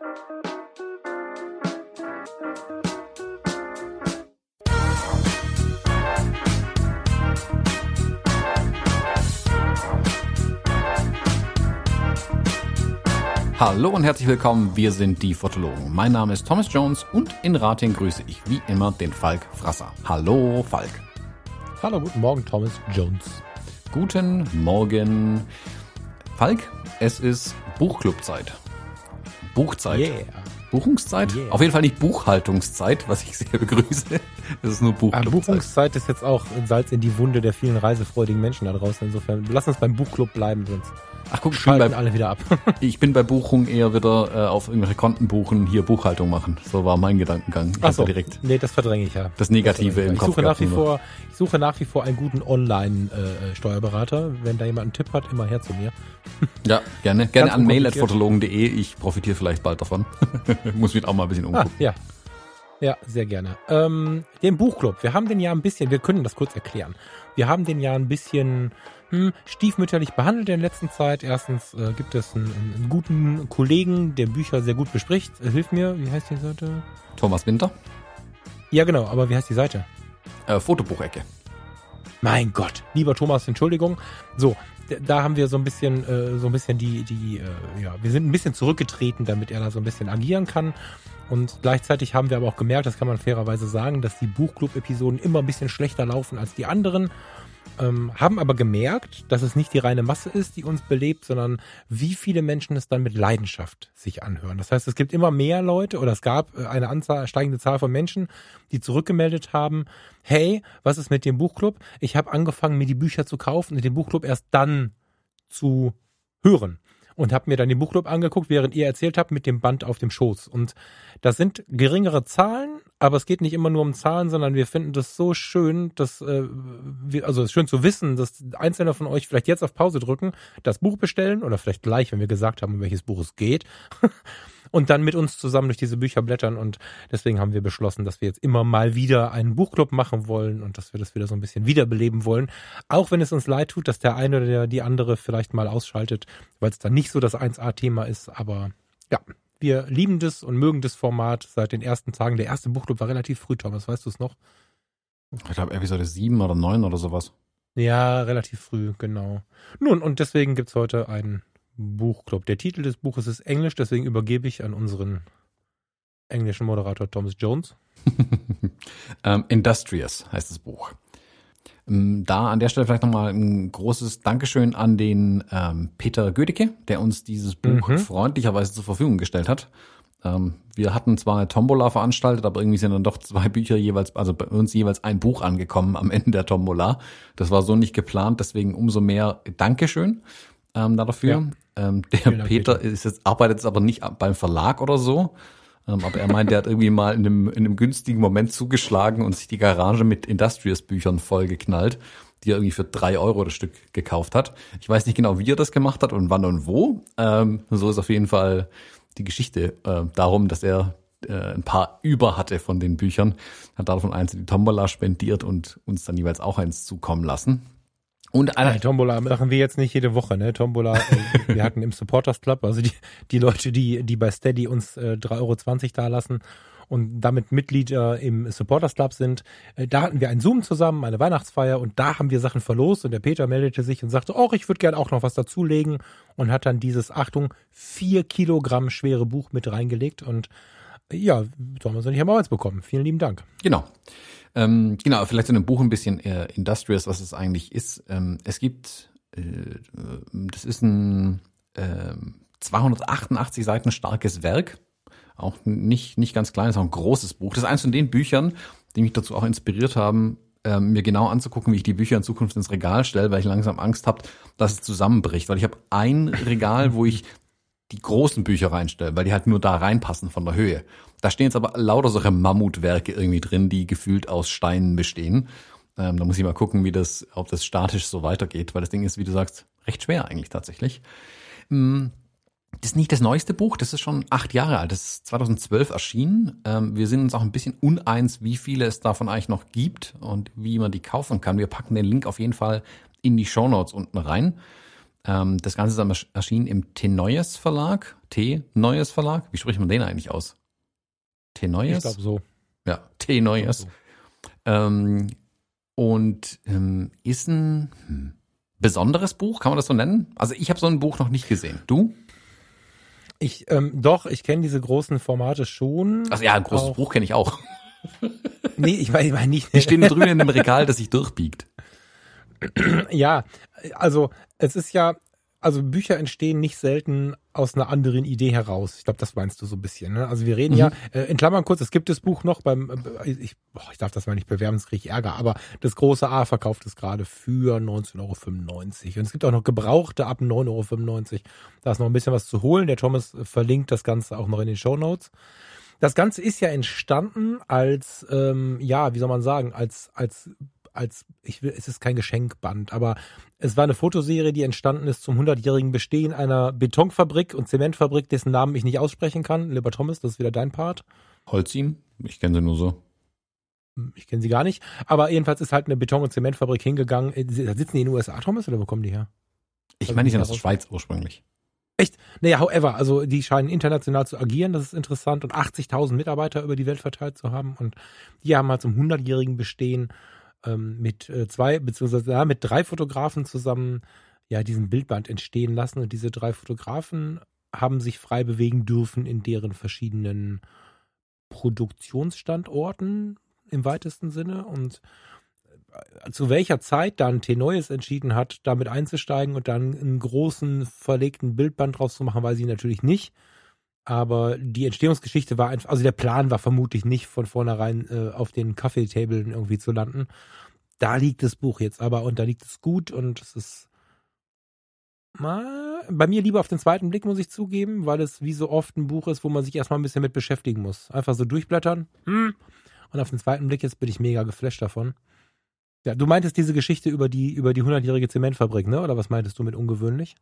Hallo und herzlich willkommen, wir sind die Fotologen. Mein Name ist Thomas Jones und in Rating grüße ich wie immer den Falk Frasser. Hallo Falk. Hallo, guten Morgen, Thomas Jones. Guten Morgen. Falk, es ist Buchclubzeit. Buchzeit. Yeah. Buchungszeit? Yeah. Auf jeden Fall nicht Buchhaltungszeit, was ich sehr begrüße. Es ist nur Ah, Buchclubzeit. Buchungszeit ist jetzt auch Salz in die Wunde der vielen reisefreudigen Menschen da draußen. Insofern, lass uns beim Buchclub bleiben, sonst Ach guck, ich bin, bei, alle wieder ab. ich bin bei Buchung eher wieder äh, auf irgendwelche Konten buchen, hier Buchhaltung machen. So war mein Gedankengang. Achso, da direkt nee, das verdränge ich ja. das Negative verdränge im ich. Kopf Ich suche, nach wie nur. vor, ich suche nach wie vor einen guten Online-Steuerberater. Wenn da jemand einen Tipp hat, immer her zu mir. Ja, gerne. Gerne an mail.fotologen.de. Ich profitiere vielleicht bald davon. Muss mich auch mal ein bisschen Ah, umgucken. ja. Ja, sehr gerne. Ähm, den Buchclub. Wir haben den ja ein bisschen, wir können das kurz erklären. Wir haben den ja ein bisschen hm, stiefmütterlich behandelt in der letzten Zeit. Erstens äh, gibt es einen, einen guten Kollegen, der Bücher sehr gut bespricht. Äh, hilf mir, wie heißt die Seite? Thomas Winter, Ja, genau, aber wie heißt die Seite? äh, Fotobuchecke. Mein Gott, lieber Thomas, Entschuldigung. So, da haben wir so ein bisschen, äh, so ein bisschen die, die, äh, ja, wir sind ein bisschen zurückgetreten, damit er da so ein bisschen agieren kann. Und gleichzeitig haben wir aber auch gemerkt, das kann man fairerweise sagen, dass die Buchclub-Episoden immer ein bisschen schlechter laufen als die anderen. Ähm, haben aber gemerkt, dass es nicht die reine Masse ist, die uns belebt, sondern wie viele Menschen es dann mit Leidenschaft sich anhören. Das heißt, es gibt immer mehr Leute oder es gab äh, eine Anzahl, steigende Zahl von Menschen, die zurückgemeldet haben, hey, was ist mit dem Buchclub? Ich habe angefangen, mir die Bücher zu kaufen und den Buchclub erst dann zu hören. Und habe mir dann den Buchclub angeguckt, während ihr erzählt habt, mit dem Band auf dem Schoß. Und das sind geringere Zahlen, aber es geht nicht immer nur um Zahlen, sondern wir finden das so schön, dass äh, wir, also es ist schön zu wissen, dass einzelne von euch vielleicht jetzt auf Pause drücken, das Buch bestellen oder vielleicht gleich, wenn wir gesagt haben, um welches Buch es geht, und dann mit uns zusammen durch diese Bücher blättern. Und deswegen haben wir beschlossen, dass wir jetzt immer mal wieder einen Buchclub machen wollen und dass wir das wieder so ein bisschen wiederbeleben wollen. Auch wenn es uns leid tut, dass der eine oder der, die andere vielleicht mal ausschaltet, weil es dann nicht so das 1A-Thema ist. Aber ja, wir lieben das und mögen das Format seit den ersten Tagen. Der erste Buchclub war relativ früh, Thomas, weißt du es noch? Ich glaube Episode 7 oder 9 oder sowas. Ja, relativ früh, genau. Nun, und deswegen gibt's heute einen Buchclub. Der Titel des Buches ist Englisch, deswegen übergebe ich an unseren englischen Moderator Thomas Jones. ähm, Industrious heißt das Buch. Ähm, Da an der Stelle vielleicht nochmal ein großes Dankeschön an den ähm, Peter Gödecke, der uns dieses Buch Mhm. freundlicherweise zur Verfügung gestellt hat. Ähm, wir hatten zwar eine Tombola veranstaltet, aber irgendwie sind dann doch zwei Bücher jeweils, also bei uns jeweils ein Buch angekommen am Ende der Tombola. Das war so nicht geplant, deswegen umso mehr Dankeschön ähm, da dafür. Ähm, der Dank, Peter Peter. ist jetzt, arbeitet jetzt aber nicht beim Verlag oder so. Ähm, aber er meint, er hat irgendwie mal in einem, in einem günstigen Moment zugeschlagen und sich die Garage mit Industrious-Büchern vollgeknallt, die er irgendwie für drei Euro das Stück gekauft hat. Ich weiß nicht genau, wie er das gemacht hat und wann und wo. Ähm, so ist auf jeden Fall die Geschichte äh, darum, dass er äh, ein paar über hatte von den Büchern, hat davon eins in die Tombola spendiert und uns dann jeweils auch eins zukommen lassen. Und einer, Nein, Tombola machen wir jetzt nicht jede Woche, ne? Tombola, äh, wir hatten im Supporters Club, also die, die Leute, die, die bei Steady uns äh, 3,20 Euro da lassen und damit Mitglieder im Supporters Club sind, äh, da hatten wir einen Zoom zusammen, eine Weihnachtsfeier und da haben wir Sachen verlost und der Peter meldete sich und sagte, oh, ich würde gerne auch noch was dazulegen und hat dann dieses, Achtung, vier Kilogramm schwere Buch mit reingelegt und äh, ja, sollen wir so nicht am Arbeits bekommen. Vielen lieben Dank. Genau. Ähm, genau, vielleicht zu dem Buch ein bisschen äh, Industrious, was es eigentlich ist. Ähm, es gibt, äh, das ist ein äh, 288 Seiten starkes Werk. Auch nicht, nicht ganz klein, ist auch ein großes Buch. Das ist eins von den Büchern, die mich dazu auch inspiriert haben, ähm, mir genau anzugucken, wie ich die Bücher in Zukunft ins Regal stelle, weil ich langsam Angst habe, dass es zusammenbricht. Weil ich habe ein Regal, wo ich die großen Bücher reinstelle, weil die halt nur da reinpassen von der Höhe. Da stehen jetzt aber lauter solche Mammutwerke irgendwie drin, die gefühlt aus Steinen bestehen. Ähm, da muss ich mal gucken, wie das, ob das statisch so weitergeht, weil das Ding ist, wie du sagst, recht schwer eigentlich tatsächlich. Mm, Das ist nicht das neueste Buch, das ist schon acht Jahre alt, das ist 2012 erschienen. Ähm, wir sind uns auch ein bisschen uneins, wie viele es davon eigentlich noch gibt und wie man die kaufen kann. Wir packen den Link auf jeden Fall in die Shownotes unten rein. Ähm, das Ganze ist erschienen im T-Neues Verlag. T-Neues Verlag. Wie spricht man den eigentlich aus? T-Neues? Ich glaube so. Ja, T-Neues. So. Ähm, und ähm, ist ein hm, besonderes Buch, kann man das so nennen? Also ich habe so ein Buch noch nicht gesehen. Du? Ich, ähm, doch, ich kenne diese großen Formate schon. Also ja, ein großes Auch- Buch kenne ich auch. Nee, ich meine ich mein nicht. Die stehen drüben in dem Regal, das sich durchbiegt. Ja, also es ist ja, also Bücher entstehen nicht selten aus einer anderen Idee heraus. Ich glaube, das meinst du so ein bisschen. Ne? Also wir reden ja, äh, in Klammern kurz, es gibt das Buch noch beim, äh, ich, boah, ich darf das mal nicht bewerben, sonst kriege ich Ärger, aber das große A verkauft es gerade für 19,95 Euro. Und es gibt auch noch Gebrauchte ab 9,95 Euro. Da ist noch ein bisschen was zu holen. Der Thomas verlinkt das Ganze auch noch in den Show Notes. Das Ganze ist ja entstanden als, ähm, ja, wie soll man sagen, als, als, als, ich will, es ist kein Geschenkband, aber es war eine Fotoserie, die entstanden ist zum 100-jährigen Bestehen einer Betonfabrik und Zementfabrik, dessen Namen ich nicht aussprechen kann. Lieber Thomas, das ist wieder dein Part. Holzin? Ich kenne sie nur so. Ich kenne sie gar nicht. Aber jedenfalls ist halt eine Beton- und Zementfabrik hingegangen. Äh, Da sitzen die in den USA, Thomas, oder wo kommen die her? Ich Also meine, die sind nicht aus der daraus- Schweiz ursprünglich. Naja, however, also die scheinen international zu agieren, das ist interessant und 80.000 Mitarbeiter über die Welt verteilt zu haben und die haben halt zum 100-jährigen Bestehen ähm, mit äh, zwei, beziehungsweise ja, mit drei Fotografen zusammen ja diesen Bildband entstehen lassen und diese drei Fotografen haben sich frei bewegen dürfen in deren verschiedenen Produktionsstandorten im weitesten Sinne und äh, zu welcher Zeit dann T-Neues entschieden hat, damit einzusteigen und dann einen großen verlegten Bildband draus zu machen, weiß ich natürlich nicht. Aber die Entstehungsgeschichte war einfach, also der Plan war vermutlich nicht von vornherein äh, auf den Kaffeetablen irgendwie zu landen. Da liegt das Buch jetzt aber und da liegt es gut und es ist mal, bei mir lieber auf den zweiten Blick, muss ich zugeben, weil es wie so oft ein Buch ist, wo man sich erstmal ein bisschen mit beschäftigen muss. Einfach so durchblättern. Hm. Und auf den zweiten Blick jetzt bin ich mega geflasht davon. Ja, du meintest diese Geschichte über die, über die 100-jährige Zementfabrik, ne? Oder was meintest du mit ungewöhnlich?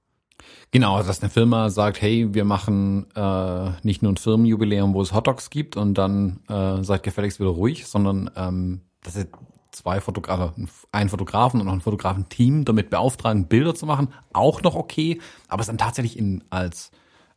Genau, dass eine Firma sagt, hey, wir machen äh, nicht nur ein Firmenjubiläum, wo es Hotdogs gibt und dann äh, seid gefälligst wieder ruhig, sondern ähm, dass sie zwei Fotografen, einen Fotografen und noch ein Fotografenteam damit beauftragen, Bilder zu machen, auch noch okay, aber es dann tatsächlich in als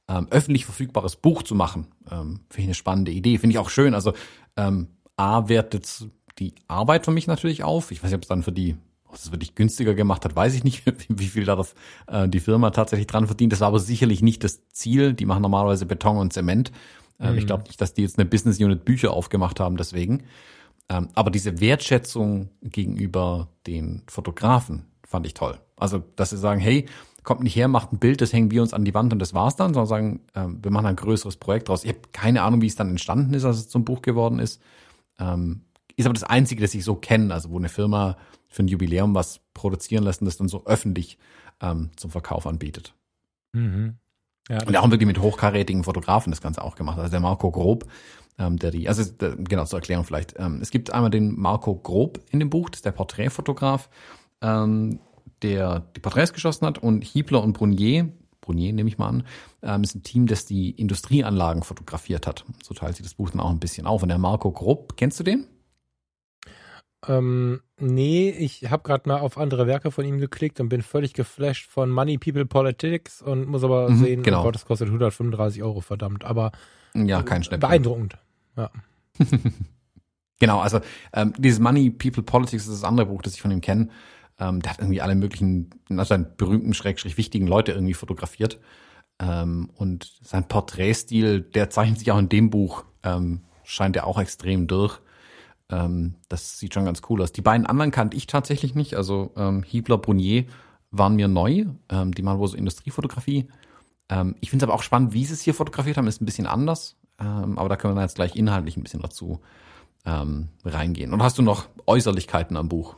ähm, öffentlich verfügbares Buch zu machen, ähm, finde ich eine spannende Idee, finde ich auch schön. Also ähm, A wertet die Arbeit für mich natürlich auf. Ich weiß nicht, ob es dann für die ob es wirklich günstiger gemacht hat, weiß ich nicht, wie viel da das, äh, die Firma tatsächlich dran verdient. Das war aber sicherlich nicht das Ziel. Die machen normalerweise Beton und Zement. Ähm, Mhm. Ich glaube nicht, dass die jetzt eine Business Unit Bücher aufgemacht haben, deswegen. Ähm, aber diese Wertschätzung gegenüber den Fotografen fand ich toll. Also, dass sie sagen, hey, kommt nicht her, macht ein Bild, das hängen wir uns an die Wand und das war's dann, sondern sagen, ähm, wir machen ein größeres Projekt draus. Ich habe keine Ahnung, wie es dann entstanden ist, als es zum Buch geworden ist. Ähm, ist aber das Einzige, das ich so kenne, also wo eine Firma für ein Jubiläum was produzieren lässt und das dann so öffentlich ähm, zum Verkauf anbietet. Mhm. Ja, Und auch wirklich mit hochkarätigen Fotografen das Ganze auch gemacht. Also der Marco Grob, ähm, der die, also der, genau zur Erklärung vielleicht. Ähm, es gibt einmal den Marco Grob in dem Buch, das ist der Porträtfotograf, ähm, der die Porträts geschossen hat und Hiebler und Brunier, Brunier nehme ich mal an, ähm, ist ein Team, das die Industrieanlagen fotografiert hat. So teilt sich das Buch dann auch ein bisschen auf. Und der Marco Grob, kennst du den? Ähm, nee, ich habe gerade mal auf andere Werke von ihm geklickt und bin völlig geflasht von Money, People, Politics und muss aber Mhm, sehen, genau. oh Gott, das kostet 135 Euro, verdammt. Aber Ja, kein Schnäppchen. beeindruckend. Ja. Genau, also ähm, dieses Money, People, Politics ist das andere Buch, das ich von ihm kenne. Ähm, der hat irgendwie alle möglichen, also einen berühmten, schrägstrich wichtigen Leute irgendwie fotografiert. Ähm, und sein Porträtstil, der zeichnet sich auch in dem Buch, ähm, scheint er auch extrem durch. Ähm, das sieht schon ganz cool aus. Die beiden anderen kannte ich tatsächlich nicht. Also ähm, Hiebler, Brunier waren mir neu. Ähm, die machen wohl so Industriefotografie. Ähm, ich finde es aber auch spannend, wie sie es hier fotografiert haben, ist ein bisschen anders. Ähm, aber da können wir jetzt gleich inhaltlich ein bisschen dazu ähm, reingehen. Und hast du noch Äußerlichkeiten am Buch?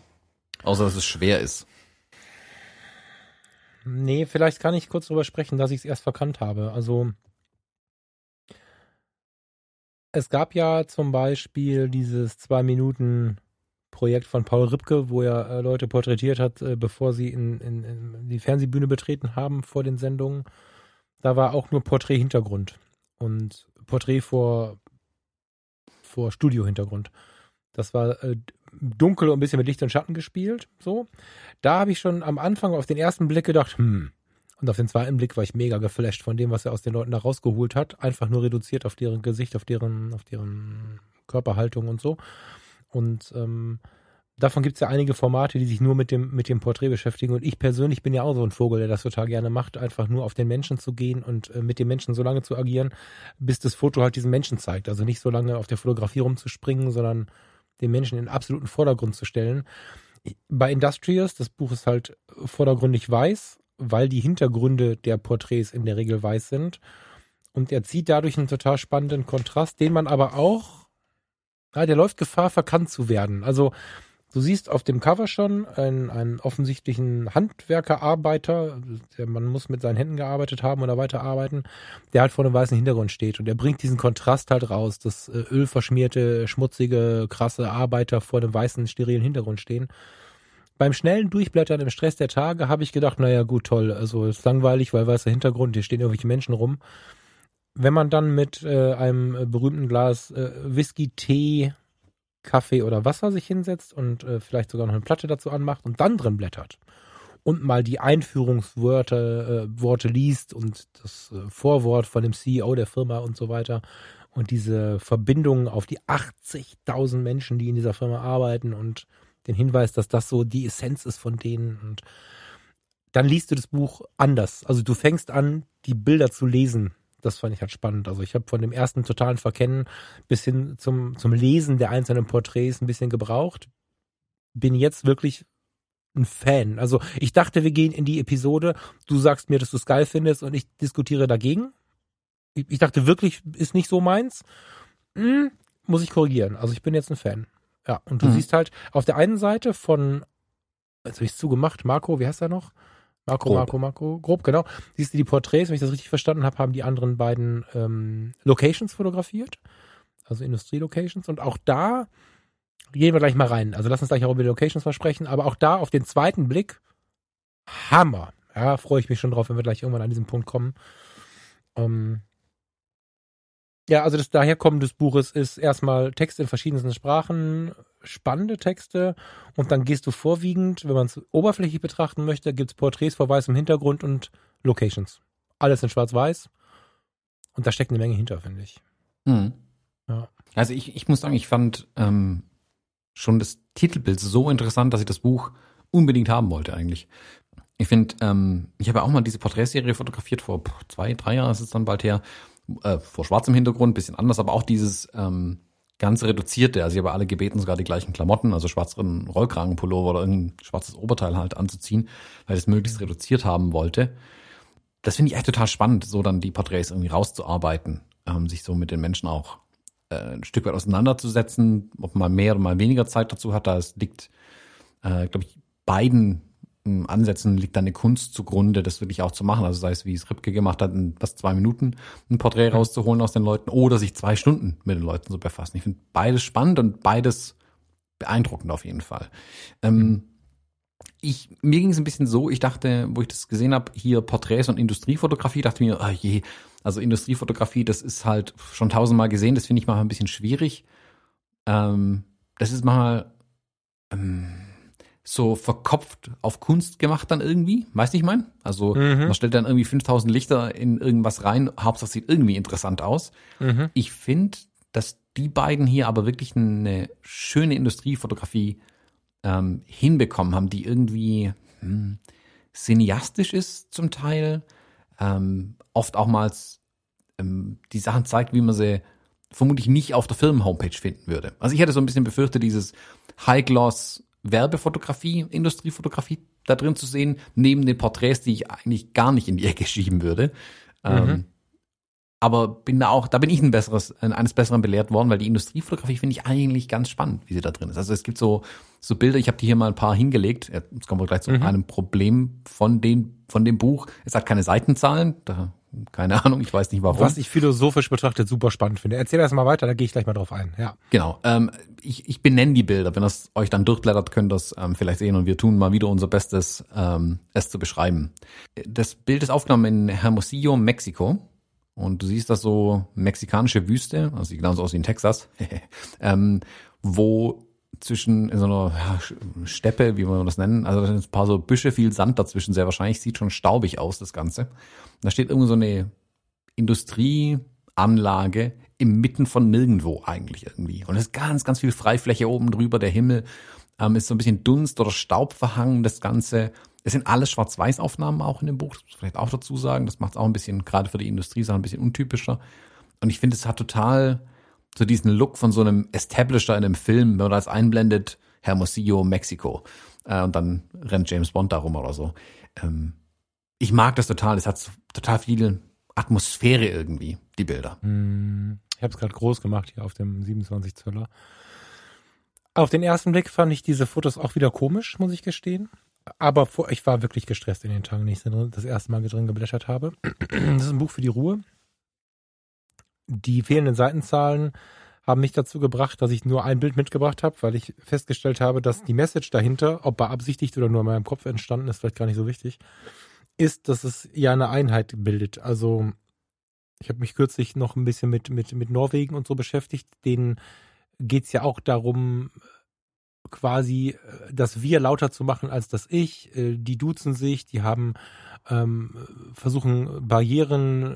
Außer dass es schwer ist. Nee, vielleicht kann ich kurz drüber sprechen, dass ich es erst verkannt habe. Also es gab ja zum Beispiel dieses zwei Minuten Projekt von Paul Ripke, wo er äh, Leute porträtiert hat, äh, bevor sie in, in, in die Fernsehbühne betreten haben vor den Sendungen. Da war auch nur Porträt-Hintergrund und Porträt vor, vor Studio-Hintergrund. Das war äh, dunkel und ein bisschen mit Licht und Schatten gespielt. So. Da habe ich schon am Anfang auf den ersten Blick gedacht, hm, Und auf den zweiten Blick war ich mega geflasht von dem, was er aus den Leuten da rausgeholt hat. Einfach nur reduziert auf deren Gesicht, auf deren, auf deren Körperhaltung und so. Und ähm, davon gibt es ja einige Formate, die sich nur mit dem, mit dem Porträt beschäftigen. Und ich persönlich bin ja auch so ein Vogel, der das total gerne macht, einfach nur auf den Menschen zu gehen und äh, mit dem Menschen so lange zu agieren, bis das Foto halt diesen Menschen zeigt. Also nicht so lange auf der Fotografie rumzuspringen, sondern den Menschen in den absoluten Vordergrund zu stellen. Bei Industrious, das Buch ist halt vordergründig weiß, weil die Hintergründe der Porträts in der Regel weiß sind. Und er zieht dadurch einen total spannenden Kontrast, den man aber auch, ja, der läuft Gefahr, verkannt zu werden. Also du siehst auf dem Cover schon einen, einen offensichtlichen Handwerkerarbeiter, der man muss mit seinen Händen gearbeitet haben oder weiterarbeiten, der halt vor einem weißen Hintergrund steht. Und der bringt diesen Kontrast halt raus, dass äh, ölverschmierte, schmutzige, krasse Arbeiter vor einem weißen, sterilen Hintergrund stehen beim schnellen Durchblättern im Stress der Tage habe ich gedacht, naja, gut, toll, also ist langweilig, weil weißer Hintergrund, hier stehen irgendwelche Menschen rum. Wenn man dann mit äh, einem berühmten Glas äh, Whisky, Tee, Kaffee oder Wasser sich hinsetzt und äh, vielleicht sogar noch eine Platte dazu anmacht und dann drin blättert und mal die Einführungsworte äh, Worte liest und das äh, Vorwort von dem CEO der Firma und so weiter und diese Verbindungen auf die 80.000 Menschen, die in dieser Firma arbeiten und den Hinweis, dass das so die Essenz ist von denen und dann liest du das Buch anders. Also du fängst an, die Bilder zu lesen. Das fand ich halt spannend. Also ich habe von dem ersten totalen Verkennen bis hin zum, zum Lesen der einzelnen Porträts ein bisschen gebraucht. Bin jetzt wirklich ein Fan. Also ich dachte, wir gehen in die Episode, du sagst mir, dass du es geil findest und ich diskutiere dagegen. Ich, dachte wirklich, ist nicht so meins. Hm, muss ich korrigieren. Also ich bin jetzt ein Fan. Ja, und du mhm. siehst halt auf der einen Seite von, jetzt habe ich es zugemacht, Marco, wie heißt er noch? Marco, grob. Marco, Marco, grob, genau. Siehst du die Porträts, wenn ich das richtig verstanden habe, haben die anderen beiden ähm, Locations fotografiert, also Industrielocations. Und auch da gehen wir gleich mal rein. Also lass uns gleich auch über die Locations versprechen, aber auch da auf den zweiten Blick, Hammer. Ja, freue ich mich schon drauf, wenn wir gleich irgendwann an diesen Punkt kommen. Ähm, ja, also das Daherkommen des Buches ist erstmal Text in verschiedensten Sprachen, spannende Texte und dann gehst du vorwiegend, wenn man es oberflächlich betrachten möchte, gibt es Porträts vor weißem Hintergrund und Locations. Alles in schwarz-weiß und da steckt eine Menge hinter, finde ich. Mhm. Ja. Also ich, ich muss sagen, ich fand ähm, schon das Titelbild so interessant, dass ich das Buch unbedingt haben wollte eigentlich. Ich finde, ähm, ich habe ja auch mal diese Porträtserie fotografiert vor zwei, drei Jahren ist es dann bald her äh, vor schwarzem Hintergrund, bisschen anders, aber auch dieses ähm, ganz reduzierte. Also ich habe alle gebeten, sogar die gleichen Klamotten, also schwarzen Rollkragenpullover oder irgendein schwarzes Oberteil halt anzuziehen, weil ich es möglichst reduziert haben wollte. Das finde ich echt total spannend, so dann die Porträts irgendwie rauszuarbeiten, ähm, sich so mit den Menschen auch äh, ein Stück weit auseinanderzusetzen, ob man mehr oder mal weniger Zeit dazu hat. Da es liegt, äh, glaube ich, beiden Ansätzen liegt dann eine Kunst zugrunde, das wirklich auch zu machen. Also sei es, wie es Ripke gemacht hat, in was zwei Minuten ein Porträt mhm. rauszuholen aus den Leuten oder sich zwei Stunden mit den Leuten zu befassen. Ich finde beides spannend und beides beeindruckend auf jeden Fall. Ähm, mhm. ich, mir ging es ein bisschen so, ich dachte, wo ich das gesehen habe, hier Porträts und Industriefotografie, dachte mir, oh je, also Industriefotografie, das ist halt schon tausendmal gesehen, das finde ich mal ein bisschen schwierig. Ähm, das ist mal, ähm, so verkopft auf Kunst gemacht dann irgendwie. Weißt du, ich meine? Also mhm. man stellt dann irgendwie 5000 Lichter in irgendwas rein, Hauptsache sieht irgendwie interessant aus. Mhm. Ich finde, dass die beiden hier aber wirklich eine schöne Industriefotografie ähm, hinbekommen haben, die irgendwie hm, cineastisch ist zum Teil, ähm, oft auch mal ähm, die Sachen zeigt, wie man sie vermutlich nicht auf der Firmen-Homepage finden würde. Also ich hätte so ein bisschen befürchtet, dieses High-Gloss Werbefotografie, Industriefotografie da drin zu sehen, neben den Porträts, die ich eigentlich gar nicht in die Ecke schieben würde. Mhm. Ähm, aber bin da auch, da bin ich ein besseres, eines Besseren belehrt worden, weil die Industriefotografie finde ich eigentlich ganz spannend, wie sie da drin ist. Also es gibt so, so Bilder, ich habe die hier mal ein paar hingelegt. Jetzt kommen wir gleich zu mhm. einem Problem von, den, von dem Buch. Es hat keine Seitenzahlen, da keine Ahnung, ich weiß nicht warum. Was ich philosophisch betrachtet super spannend finde. Erzähl erst mal weiter, da gehe ich gleich mal drauf ein. Ja. Genau. Ähm, ich, ich benenne die Bilder. Wenn das euch dann durchblättert, könnt ihr das ähm, vielleicht sehen und wir tun mal wieder unser Bestes, ähm, es zu beschreiben. Das Bild ist aufgenommen in Hermosillo, Mexiko. Und du siehst das so mexikanische Wüste, also sieht genauso aus wie in Texas, ähm, wo zwischen in so einer ja, Steppe, wie man das nennen. Also da sind ein paar so Büsche, viel Sand dazwischen, sehr wahrscheinlich. Sieht schon staubig aus, das Ganze. Da steht irgendwo so eine Industrieanlage inmitten von nirgendwo eigentlich irgendwie. Und es ist ganz, ganz viel Freifläche oben drüber. Der Himmel ähm, ist so ein bisschen Dunst oder Staub verhangen, das Ganze. Es sind alles Schwarz-Weiß-Aufnahmen auch in dem Buch, das muss ich vielleicht auch dazu sagen. Das macht es auch ein bisschen, gerade für die Industrie, ein bisschen untypischer. Und ich finde, es hat total so diesen Look von so einem Establisher in einem Film, wenn man das einblendet, Hermosillo, Mexiko. Äh, und dann rennt James Bond darum oder so. Ähm, ich mag das total. Es hat total viel Atmosphäre irgendwie, die Bilder. Hm, ich habe es gerade groß gemacht hier auf dem 27 Zöller. Auf den ersten Blick fand ich diese Fotos auch wieder komisch, muss ich gestehen. Aber ich war wirklich gestresst in den Tagen, die ich das erste Mal drin geblättert habe. Das ist ein Buch für die Ruhe. Die fehlenden Seitenzahlen haben mich dazu gebracht, dass ich nur ein Bild mitgebracht habe, weil ich festgestellt habe, dass die Message dahinter, ob beabsichtigt oder nur in meinem Kopf entstanden ist, vielleicht gar nicht so wichtig, ist, dass es ja eine Einheit bildet. Also ich habe mich kürzlich noch ein bisschen mit, mit, mit Norwegen und so beschäftigt. Denen geht es ja auch darum, quasi äh, das Wir lauter zu machen als das Ich. Äh, die duzen sich, die haben ähm, versuchen Barrieren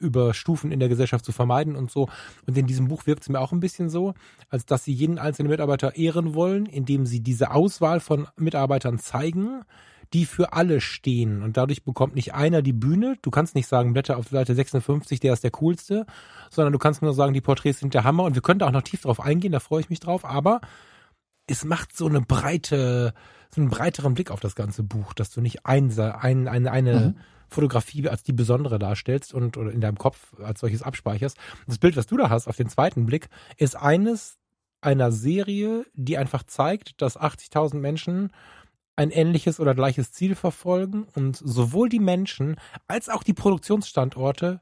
äh, über Stufen in der Gesellschaft zu vermeiden und so. Und in diesem Buch wirkt es mir auch ein bisschen so, als dass sie jeden einzelnen Mitarbeiter ehren wollen, indem sie diese Auswahl von Mitarbeitern zeigen, die für alle stehen. Und dadurch bekommt nicht einer die Bühne. Du kannst nicht sagen, Blätter auf Seite 56, der ist der coolste, sondern du kannst nur sagen, die Porträts sind der Hammer. Und wir können da auch noch tief drauf eingehen, da freue ich mich drauf. Aber es macht so eine breite, so einen breiteren Blick auf das ganze Buch, dass du nicht ein, ein, eine, eine mhm. Fotografie als die besondere darstellst und oder in deinem Kopf als solches abspeicherst. Das Bild, was du da hast auf den zweiten Blick, ist eines einer Serie, die einfach zeigt, dass 80.000 Menschen ein ähnliches oder gleiches Ziel verfolgen und sowohl die Menschen als auch die Produktionsstandorte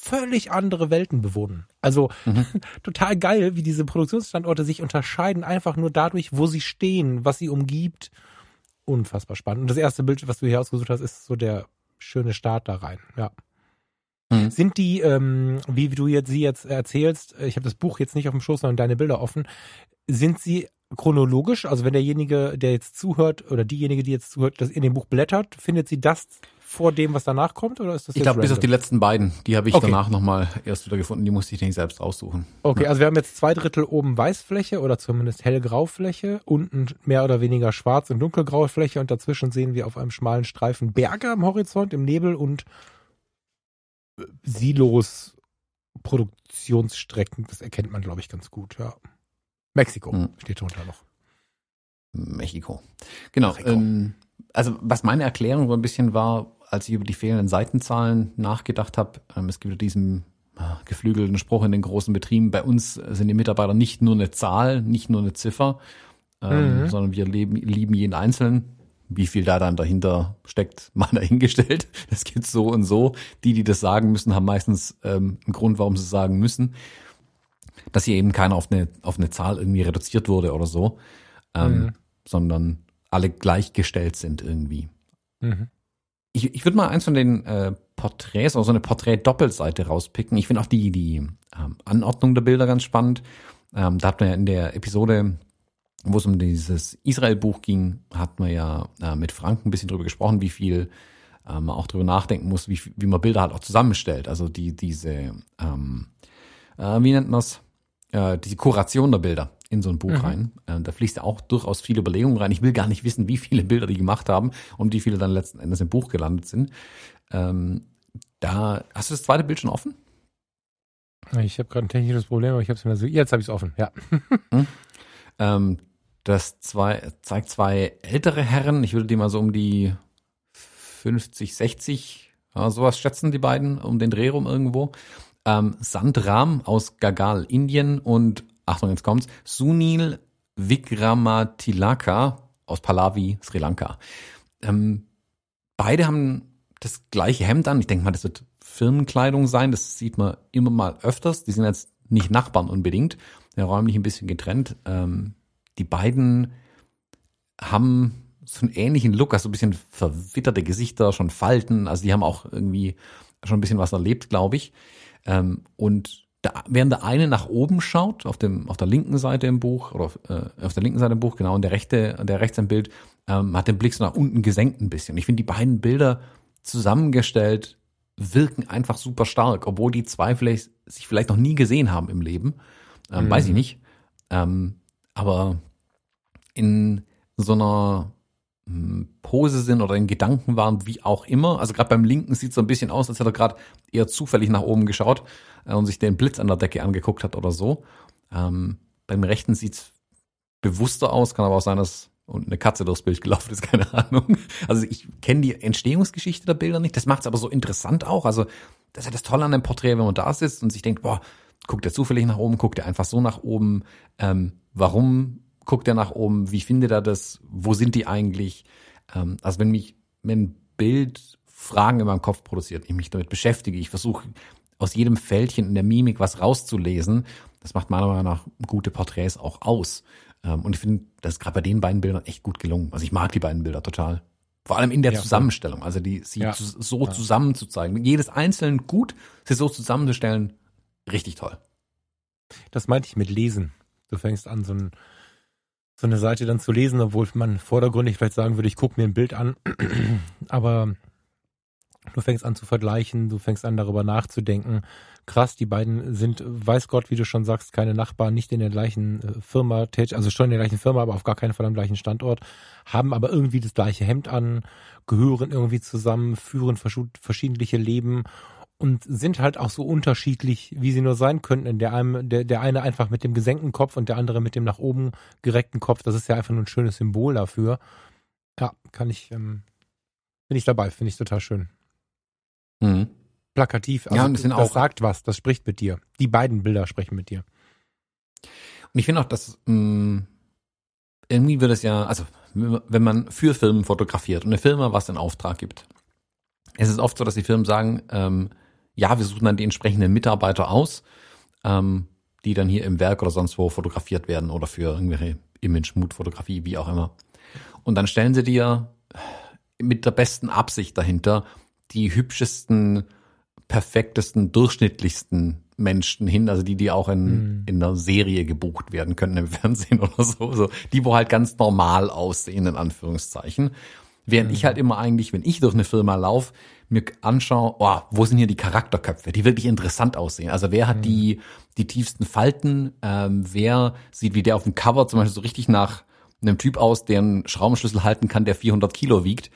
völlig andere Welten bewohnen. Also mhm. total geil, wie diese Produktionsstandorte sich unterscheiden, einfach nur dadurch, wo sie stehen, was sie umgibt. Unfassbar spannend. Und das erste Bild, was du hier ausgesucht hast, ist so der schöne Start da rein. Ja. Mhm. Sind die, ähm, wie du jetzt sie jetzt erzählst, ich habe das Buch jetzt nicht auf dem Schoß, sondern deine Bilder offen, sind sie chronologisch? Also wenn derjenige, der jetzt zuhört, oder diejenige, die jetzt zuhört, das in dem Buch blättert, findet sie das vor dem, was danach kommt, oder ist das Ich glaube, bis auf die letzten beiden, die habe ich okay. danach nochmal erst wieder gefunden, die musste ich nicht selbst raussuchen. Okay, ja. also wir haben jetzt zwei Drittel oben Weißfläche oder zumindest hellgrau Fläche, unten mehr oder weniger schwarz und dunkelgraue Fläche und dazwischen sehen wir auf einem schmalen Streifen Berge am Horizont im Nebel und äh, Silos, Produktionsstrecken, das erkennt man, glaube ich, ganz gut, ja. Mexiko hm. steht drunter noch. Mexiko. Genau. Mexiko. Ähm, also was meine Erklärung so ein bisschen war, als ich über die fehlenden Seitenzahlen nachgedacht habe, ähm, es gibt diesen ah, geflügelten Spruch in den großen Betrieben, bei uns sind die Mitarbeiter nicht nur eine Zahl, nicht nur eine Ziffer, ähm, mhm. sondern wir leben, lieben jeden Einzelnen. Wie viel da dann dahinter steckt, mal dahingestellt. Das gibt so und so. Die, die das sagen müssen, haben meistens ähm, einen Grund, warum sie es sagen müssen. Dass hier eben keiner auf eine, auf eine Zahl irgendwie reduziert wurde oder so, ähm, mhm. sondern alle gleichgestellt sind irgendwie. Mhm ich, ich würde mal eins von den äh, Porträts oder so eine Porträt-Doppelseite rauspicken. Ich finde auch die, die ähm, Anordnung der Bilder ganz spannend. Ähm, da hat man ja in der Episode, wo es um dieses Israel-Buch ging, hat man ja äh, mit Frank ein bisschen drüber gesprochen, wie viel äh, man auch drüber nachdenken muss, wie, wie man Bilder halt auch zusammenstellt. Also die, diese, ähm, äh, wie nennt man's? Äh, diese Kuration der Bilder in so ein Buch mhm. rein. Äh, da fließt ja auch durchaus viel Überlegung rein. Ich will gar nicht wissen, wie viele Bilder die gemacht haben und wie viele dann letzten Endes im Buch gelandet sind. Ähm, da hast du das zweite Bild schon offen? Ich habe gerade ein technisches Problem, aber ich habe es mir so. Jetzt habe ich es offen, ja. hm. ähm, das zwei, zeigt zwei ältere Herren. Ich würde die mal so um die 50, 60, ja, sowas schätzen, die beiden, um den Dreh rum irgendwo. Ähm, Sandram aus Gagal, Indien und Achtung, jetzt kommt's, Sunil Vikramatilaka aus Pahlavi, Sri Lanka. Ähm, beide haben das gleiche Hemd an. Ich denke mal, das wird Firmenkleidung sein. Das sieht man immer mal öfters. Die sind jetzt nicht Nachbarn unbedingt, ja, räumlich ein bisschen getrennt. Ähm, die beiden haben so einen ähnlichen Look, also ein bisschen verwitterte Gesichter, schon Falten. Also die haben auch irgendwie schon ein bisschen was erlebt, glaube ich. Ähm, und der, während der eine nach oben schaut, auf dem, auf der linken Seite im Buch, oder auf, äh, auf der linken Seite im Buch, genau, und der rechte, der rechts im Bild, ähm, hat den Blick so nach unten gesenkt ein bisschen. Ich finde die beiden Bilder zusammengestellt wirken einfach super stark, obwohl die zwei vielleicht, sich vielleicht noch nie gesehen haben im Leben. Ähm, mhm. Weiß ich nicht. Ähm, aber in so einer Pose sind oder in Gedanken waren, wie auch immer. Also gerade beim Linken sieht so ein bisschen aus, als hätte er gerade eher zufällig nach oben geschaut äh, und sich den Blitz an der Decke angeguckt hat oder so. Ähm, beim Rechten sieht's bewusster aus, kann aber auch sein, dass und eine Katze durchs Bild gelaufen ist, keine Ahnung. Also ich kenne die Entstehungsgeschichte der Bilder nicht. Das macht es aber so interessant auch. Also das ist ja das Tolle an einem Porträt, wenn man da sitzt und sich denkt, boah, guckt er zufällig nach oben, guckt er einfach so nach oben. Ähm, warum guckt er nach oben? Wie findet er das? Wo sind die eigentlich? Ähm, also wenn mich, wenn ein Bild Fragen in meinem Kopf produziert, ich mich damit beschäftige, ich versuche aus jedem Fältchen in der Mimik was rauszulesen, das macht meiner Meinung nach gute Porträts auch aus. Ähm, und ich finde, das ist gerade bei den beiden Bildern echt gut gelungen. Also ich mag die beiden Bilder total. Vor allem in der ja, Zusammenstellung, also die sie ja, so ja. zusammenzuzeigen. Jedes einzeln gut, sie so zusammenzustellen, richtig toll. Das meinte ich mit Lesen. Du fängst an, so, ein, so eine Seite dann zu lesen, obwohl man vordergründig vielleicht sagen würde, ich gucke mir ein Bild an. Aber du fängst an zu vergleichen, du fängst an darüber nachzudenken krass. Die beiden sind, weiß Gott, wie du schon sagst, keine Nachbarn, nicht in der gleichen äh, Firma tätig, also schon in der gleichen Firma, aber auf gar keinen Fall am gleichen Standort, haben aber irgendwie das gleiche Hemd an, gehören irgendwie zusammen, führen verschiedentliche Leben und sind halt auch so unterschiedlich, wie sie nur sein könnten. Der, einem, der, der eine einfach mit dem gesenkten Kopf und der andere mit dem nach oben gereckten Kopf. Das ist ja einfach nur ein schönes Symbol dafür. Ja, kann ich, ähm, bin ich dabei, finde ich total schön. Mhm plakativ. Also ja, und es sind das auch, sagt was, das spricht mit dir. Die beiden Bilder sprechen mit dir. Und ich finde auch, dass mh, mm, irgendwie wird es ja, also wenn man für Filme fotografiert und eine Firma was in Auftrag gibt, es ist oft so, dass die Firmen sagen, ähm, ja, wir suchen dann die entsprechenden Mitarbeiter aus, ähm, die dann hier im Werk oder sonst wo fotografiert werden oder für irgendwelche Image-Mood-Fotografie, wie auch immer. Und dann stellen sie dir mit der besten Absicht dahinter die hübschesten perfektesten, durchschnittlichsten Menschen hin, also die, die auch in, mhm. in einer Serie gebucht werden können im Fernsehen oder so, so, die, wo halt ganz normal aussehen, in Anführungszeichen. Während mhm. ich halt immer eigentlich, wenn ich durch eine Firma laufe, mir anschaue, oh, wo sind hier die Charakterköpfe, die wirklich interessant aussehen. Also wer hat mhm. die, die tiefsten Falten, ähm, wer sieht wie der auf dem Cover zum Beispiel so richtig nach einem Typ aus, der einen Schraubenschlüssel halten kann, der 400 Kilo wiegt.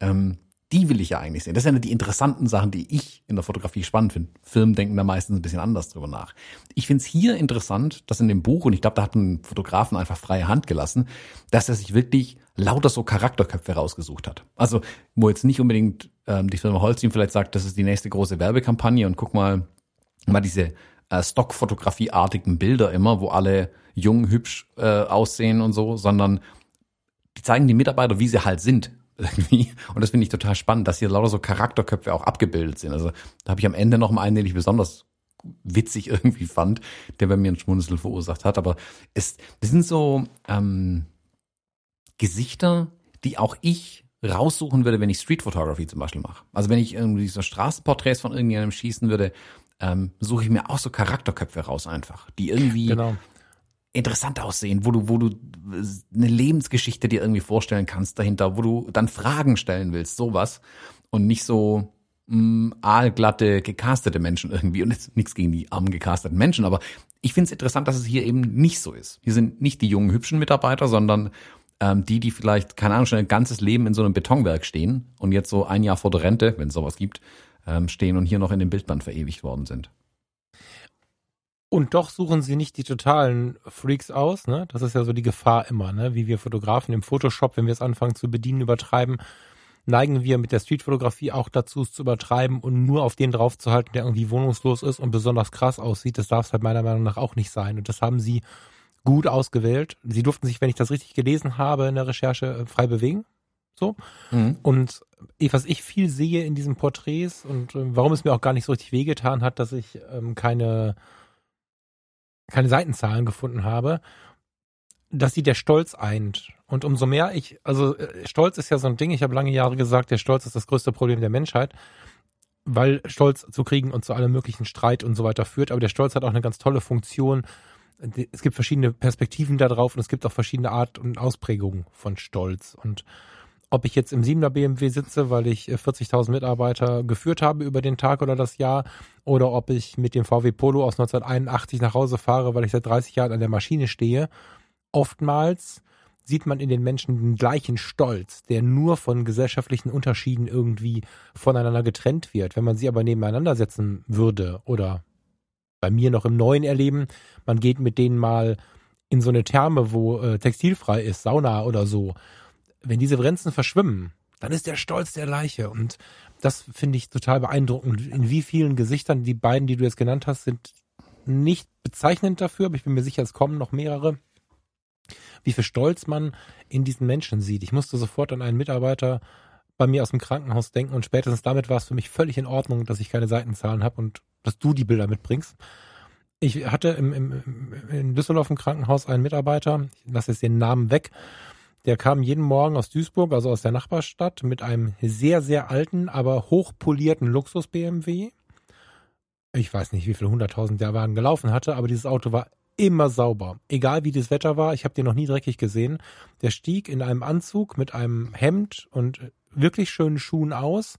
Ähm, die will ich ja eigentlich sehen. Das sind ja die interessanten Sachen, die ich in der Fotografie spannend finde. Filme denken da meistens ein bisschen anders drüber nach. Ich finde es hier interessant, dass in dem Buch, und ich glaube, da hat ein Fotografen einfach freie Hand gelassen, dass er sich wirklich lauter so Charakterköpfe rausgesucht hat. Also, wo jetzt nicht unbedingt ähm, die Firma Holcim vielleicht sagt, das ist die nächste große Werbekampagne und guck mal, mal diese äh, Stockfotografie-artigen Bilder immer, wo alle jung, hübsch äh, aussehen und so, sondern die zeigen die Mitarbeiter, wie sie halt sind irgendwie. Und das finde ich total spannend, dass hier lauter so Charakterköpfe auch abgebildet sind. Also da habe ich am Ende noch mal einen, den ich besonders witzig irgendwie fand, der bei mir einen Schmunzel verursacht hat. Aber es, das sind so ähm, Gesichter, die auch ich raussuchen würde, wenn ich Street Photography zum Beispiel mache. Also wenn ich irgendwie so Straßenporträts von irgendjemandem schießen würde, ähm, suche ich mir auch so Charakterköpfe raus einfach, die irgendwie genau interessant aussehen, wo du, wo du eine Lebensgeschichte dir irgendwie vorstellen kannst dahinter, wo du dann Fragen stellen willst, sowas. Und nicht so mh, mm, aalglatte, gecastete Menschen irgendwie. Und jetzt nichts gegen die armen gecasteten Menschen, aber ich finde es interessant, dass es hier eben nicht so ist. Hier sind nicht die jungen, hübschen Mitarbeiter, sondern ähm, die, die vielleicht, keine Ahnung, schon ein ganzes Leben in so einem Betonwerk stehen und jetzt so ein Jahr vor der Rente, wenn es sowas gibt, ähm, stehen und hier noch in dem Bildband verewigt worden sind. Und doch suchen sie nicht die totalen Freaks aus, ne? Das ist ja so die Gefahr immer, ne? Wie wir Fotografen im Photoshop, wenn wir es anfangen zu bedienen, übertreiben, neigen wir mit der Streetfotografie auch dazu, es zu übertreiben und nur auf den draufzuhalten, der irgendwie wohnungslos ist und besonders krass aussieht. Das darf es halt meiner Meinung nach auch nicht sein. Und das haben sie gut ausgewählt. Sie durften sich, wenn ich das richtig gelesen habe, in der Recherche äh, frei bewegen. So. Mhm. Und was ich viel sehe in diesen Porträts und äh, warum es mir auch gar nicht so richtig wehgetan hat, dass ich ähm, keine keine Seitenzahlen gefunden habe, dass sie der Stolz eint. Und umso mehr ich, also äh, Stolz ist ja so ein Ding, ich habe lange Jahre gesagt, der Stolz ist das größte Problem der Menschheit. weil Stolz zu Kriegen und zu allem möglichen Streit und so weiter führt. Aber der Stolz hat auch eine ganz tolle Funktion. Es gibt verschiedene Perspektiven da drauf und es gibt auch verschiedene Art und Ausprägungen von Stolz. Und ob ich jetzt im 7er BMW sitze, weil ich 40.000 äh, Mitarbeiter geführt habe über den Tag oder das Jahr, oder ob ich mit dem VW Polo aus 1981 nach Hause fahre, weil ich seit 30 Jahren an der Maschine stehe, oftmals sieht man in den Menschen den gleichen Stolz, der nur von gesellschaftlichen Unterschieden irgendwie voneinander getrennt wird. Wenn man sie aber nebeneinander setzen würde oder bei mir noch im neuen Erleben, man geht mit denen mal in so eine Therme, wo äh, textilfrei ist, Sauna oder so. Wenn diese Grenzen verschwimmen, dann ist der Stolz der Leiche. Und das finde ich total beeindruckend. In wie vielen Gesichtern die beiden, die du jetzt genannt hast, sind nicht bezeichnend dafür, aber ich bin mir sicher, es kommen noch mehrere wie viel Stolz man in diesen Menschen sieht. Ich musste sofort an einen Mitarbeiter bei mir aus dem Krankenhaus denken und spätestens damit war es für mich völlig in Ordnung, dass ich keine Seitenzahlen habe und dass du die Bilder mitbringst. Ich hatte im, im, in Düsseldorf im Krankenhaus einen Mitarbeiter, ich lasse jetzt den Namen weg, der kam jeden Morgen aus Duisburg, also aus der Nachbarstadt, mit einem sehr, sehr alten, aber hochpolierten Luxus-BMW. Ich weiß nicht, wie viele hunderttausend der Wagen gelaufen hatte, aber dieses Auto war immer sauber. Egal wie das Wetter war, ich habe den noch nie dreckig gesehen. Der stieg in einem Anzug mit einem Hemd und wirklich schönen Schuhen aus,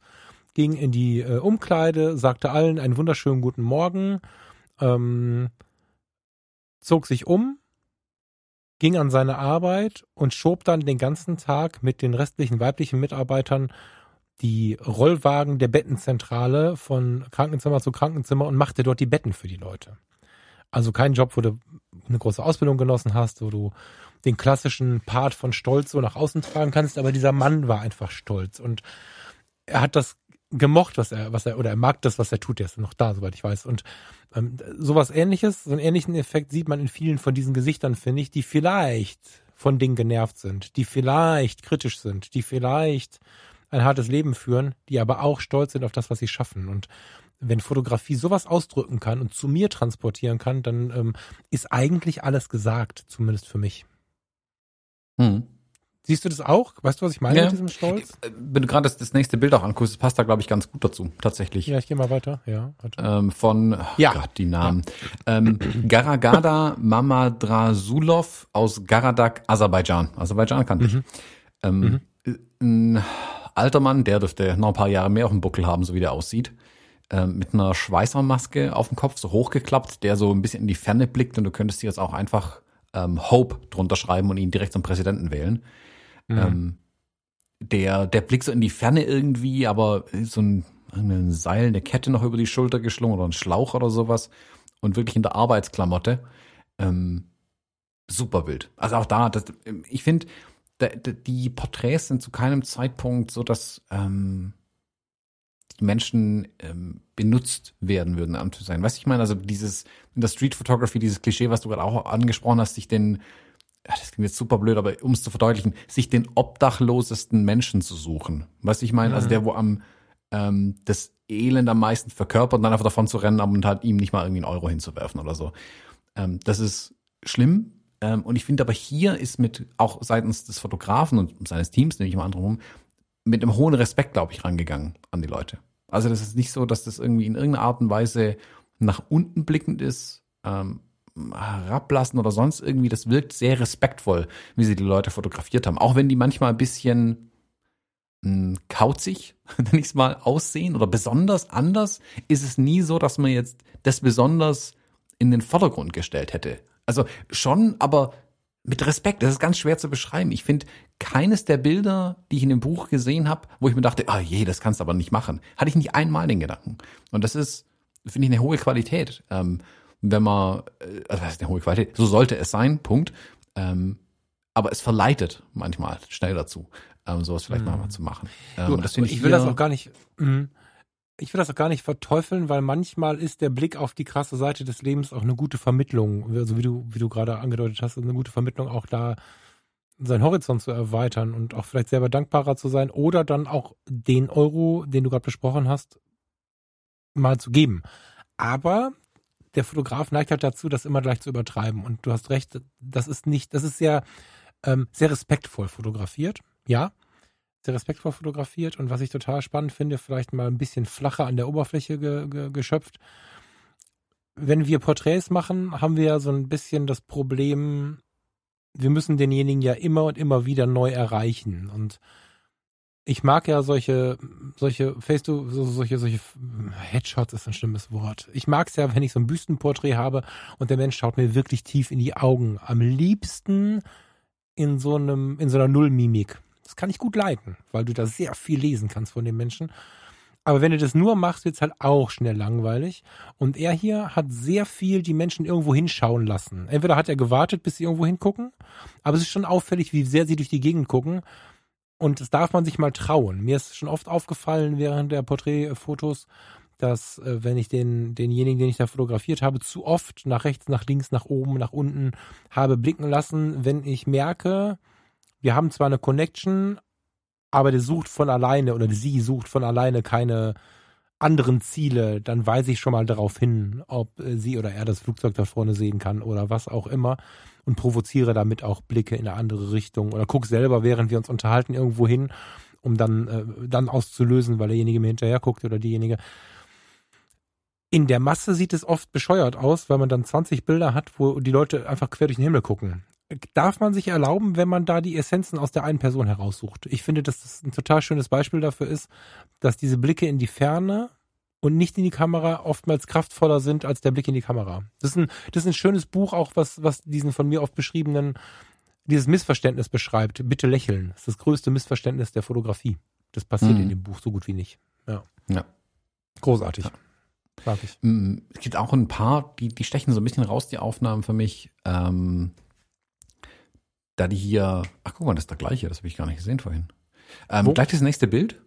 ging in die äh, Umkleide, sagte allen einen wunderschönen guten Morgen, ähm, zog sich um, ging an seine Arbeit und schob dann den ganzen Tag mit den restlichen weiblichen Mitarbeitern die Rollwagen der Bettenzentrale von Krankenzimmer zu Krankenzimmer und machte dort die Betten für die Leute. Also kein Job, wo du eine große Ausbildung genossen hast, wo du den klassischen Part von Stolz so nach außen tragen kannst, aber dieser Mann war einfach stolz und er hat das gemocht, was er, was er, oder er mag das, was er tut, der ist noch da, soweit ich weiß. Und ähm, sowas ähnliches, so einen ähnlichen Effekt sieht man in vielen von diesen Gesichtern, finde ich, die vielleicht von Dingen genervt sind, die vielleicht kritisch sind, die vielleicht ein hartes Leben führen, die aber auch stolz sind auf das, was sie schaffen. Und wenn Fotografie sowas ausdrücken kann und zu mir transportieren kann, dann ähm, ist eigentlich alles gesagt, zumindest für mich. Hm. Siehst du das auch? Weißt du, was ich meine ja. mit diesem Stolz? Äh, wenn du gerade das, das, nächste Bild auch anguckst, das passt da, glaube ich, ganz gut dazu, tatsächlich. Ja, ich gehe mal weiter. Ja, ähm, von, oh ja. Gott, die Namen. Ja. Ähm, Garagada Mamadrasulov aus Garadak, Aserbaidschan. Aserbaidschan kannte ich. Mhm. Ähm, mhm. Ein alter Mann, der dürfte noch ein paar Jahre mehr auf dem Buckel haben, so wie der aussieht. Ähm, mit einer Schweißermaske auf dem Kopf, so hochgeklappt, der so ein bisschen in die Ferne blickt und du könntest dir jetzt auch einfach ähm, Hope drunter schreiben und ihn direkt zum Präsidenten wählen. Mhm. Ähm, der, der Blick so in die Ferne irgendwie, aber so ein, ein Seil, eine Kette noch über die Schulter geschlungen oder ein Schlauch oder sowas und wirklich in der Arbeitsklamotte. Ähm, super Bild. Also auch da, das, ich finde, die Porträts sind zu keinem Zeitpunkt so, dass ähm, Menschen ähm, benutzt werden würden, am zu sein. Weißt du, ich meine, also dieses in der Street Photography, dieses Klischee, was du gerade auch angesprochen hast, sich den, das klingt jetzt super blöd, aber um es zu verdeutlichen, sich den obdachlosesten Menschen zu suchen. Weißt du, ich meine, also mhm. also der, wo am ähm, das Elend am meisten verkörpert und dann einfach davon zu rennen und halt ihm nicht mal irgendwie einen Euro hinzuwerfen oder so. Ähm, das ist schlimm. Ähm, und ich finde aber hier ist mit auch seitens des Fotografen und seines Teams, nehme ich mal andere rum, mit einem hohen Respekt, glaube ich, rangegangen an die Leute. Also das ist nicht so, dass das irgendwie in irgendeiner Art und Weise nach unten blickend ist, ähm, herablassen oder sonst irgendwie. Das wirkt sehr respektvoll, wie sie die Leute fotografiert haben. Auch wenn die manchmal ein bisschen mh, hm, kauzig, nenne ich es mal, aussehen oder besonders anders, ist es nie so, dass man jetzt das besonders in den Vordergrund gestellt hätte. Also schon, aber mit Respekt. Das ist ganz schwer zu beschreiben. Ich finde, keines der Bilder, die ich in dem Buch gesehen habe, wo ich mir dachte, ah je, das kannst du aber nicht machen, hatte ich nicht einmal den Gedanken. Und das ist, finde ich, eine hohe Qualität. Ähm, wenn man, äh, also das ist eine hohe Qualität, so sollte es sein, Punkt. Ähm, aber es verleitet manchmal schnell dazu, ähm, sowas vielleicht hm. mal zu machen. Ähm, du, das ich, ich will das auch gar nicht. Mh ich will das auch gar nicht verteufeln, weil manchmal ist der Blick auf die krasse Seite des Lebens auch eine gute Vermittlung, also wie du, wie du gerade angedeutet hast, eine gute Vermittlung auch da seinen Horizont zu erweitern und auch vielleicht selber dankbarer zu sein oder dann auch den Euro, den du gerade besprochen hast, mal zu geben. Aber der Fotograf neigt halt dazu, das immer gleich zu übertreiben. Und du hast recht, das ist nicht, das ist sehr, ähm, sehr respektvoll fotografiert, ja. sehr respektvoll fotografiert und was ich total spannend finde, vielleicht mal ein bisschen flacher an der Oberfläche ge, ge, geschöpft. Wenn wir Porträts machen, haben wir ja so ein bisschen das Problem, wir müssen denjenigen ja immer und immer wieder neu erreichen und ich mag ja solche, solche Face to, so, solche, solche Headshots ist ein schlimmes Wort. Ich mag es ja, wenn ich so ein Büstenporträt habe und der Mensch schaut mir wirklich tief in die Augen. Am liebsten in so einem, in so einer Nullmimik. Das kann ich gut leiten, weil du da sehr viel lesen kannst von dem Menschen. Aber wenn du das nur machst, wird's halt auch schnell langweilig. Und er hier hat sehr viel die Menschen irgendwo hinschauen lassen. Entweder hat er gewartet, bis sie irgendwo hingucken, aber es ist schon auffällig, wie sehr sie durch die Gegend gucken. Und das darf man sich mal trauen. Mir ist schon oft aufgefallen während der Porträtfotos, dass äh, wenn ich den, denjenigen, den ich da fotografiert habe, zu oft nach rechts, nach links, nach oben, nach unten habe blicken lassen, wenn ich merke, wir haben zwar eine Connection, aber der sucht von alleine oder sie sucht von alleine keine anderen Ziele, dann weise ich schon mal darauf hin, ob äh, sie oder er das Flugzeug da vorne sehen kann oder was auch immer und provoziere damit auch Blicke in eine andere Richtung oder guck selber, während wir uns unterhalten, irgendwo hin, um dann, äh, dann auszulösen, weil derjenige mir hinterher guckt oder diejenige. In der Masse sieht es oft bescheuert aus, weil man dann 20 Bilder hat, wo die Leute einfach quer durch den Himmel gucken. Darf man sich erlauben, wenn man da die Essenzen aus der einen Person heraussucht? Ich finde, dass das ein total schönes Beispiel dafür ist, dass diese Blicke in die Ferne und nicht in die Kamera oftmals kraftvoller sind als der Blick in die Kamera. Das ist ein, das ist ein schönes Buch, auch was, was diesen von mir oft beschriebenen, dieses Missverständnis beschreibt. Bitte lächeln. Das ist das größte Missverständnis der Fotografie. Das passiert mhm. in dem Buch so gut wie nicht. Ja. ja. Großartig. Ja. Mm, es gibt auch ein paar, die, die stechen so ein bisschen raus, die Aufnahmen für mich. Ähm, da die hier, ach guck mal, das ist der gleiche, das habe ich gar nicht gesehen vorhin. Ähm, gleich das nächste Bild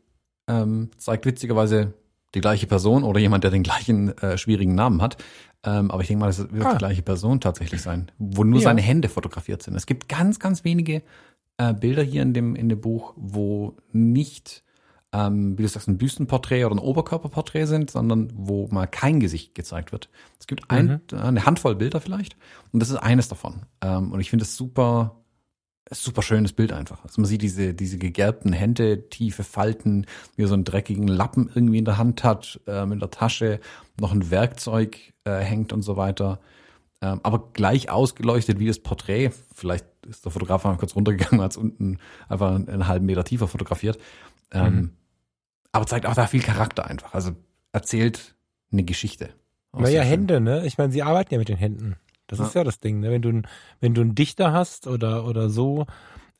ähm, zeigt witzigerweise die gleiche Person oder jemand, der den gleichen äh, schwierigen Namen hat. Ähm, aber ich denke mal, das wird ah. die gleiche Person tatsächlich sein, wo nur ja. seine Hände fotografiert sind. Es gibt ganz, ganz wenige äh, Bilder hier in dem, in dem Buch, wo nicht, ähm, wie du sagst, ein Büstenporträt oder ein Oberkörperporträt sind, sondern wo mal kein Gesicht gezeigt wird. Es gibt ein, mhm. eine Handvoll Bilder vielleicht und das ist eines davon. Ähm, und ich finde es super super schönes Bild einfach. Also man sieht diese, diese gegerbten Hände, tiefe Falten, wie er so einen dreckigen Lappen irgendwie in der Hand hat, ähm, in der Tasche, noch ein Werkzeug äh, hängt und so weiter. Ähm, aber gleich ausgeleuchtet wie das Porträt. Vielleicht ist der Fotograf mal kurz runtergegangen, hat es unten einfach einen, einen, halben Meter tiefer fotografiert. Ähm, mhm. Aber zeigt auch da viel Charakter einfach. Also erzählt eine Geschichte. Naja, Hände, ne? Ich meine, sie arbeiten ja mit den Händen. Das ja. ist ja das Ding, ne? Wenn du, wenn du einen Dichter hast oder, oder so,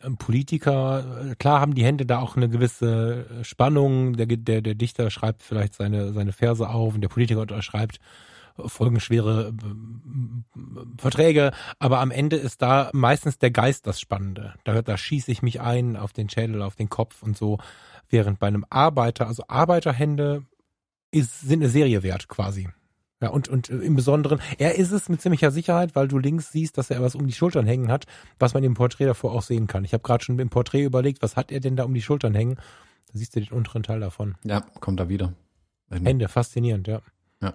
ein Politiker, äh, klar haben die Hände da auch eine gewisse Spannung. Der, der, der Dichter schreibt vielleicht seine, seine Verse auf und der Politiker unterschreibt folgenschwere äh, Verträge, aber am Ende ist da meistens der Geist das Spannende. Da, da schieße ich mich ein auf den Schädel, auf den Kopf und so. Während bei einem Arbeiter, also Arbeiterhände, ist, sind eine Serie wert quasi. Ja, und, und äh, im Besonderen, er ist es mit ziemlicher Sicherheit, weil du links siehst, dass er was um die Schultern hängen hat, was man im Porträt davor auch sehen kann. Ich habe gerade schon im Porträt überlegt, was hat er denn da um die Schultern hängen? Da siehst du den unteren Teil davon. Ja, kommt da wieder. Hände, faszinierend, ja. Ja.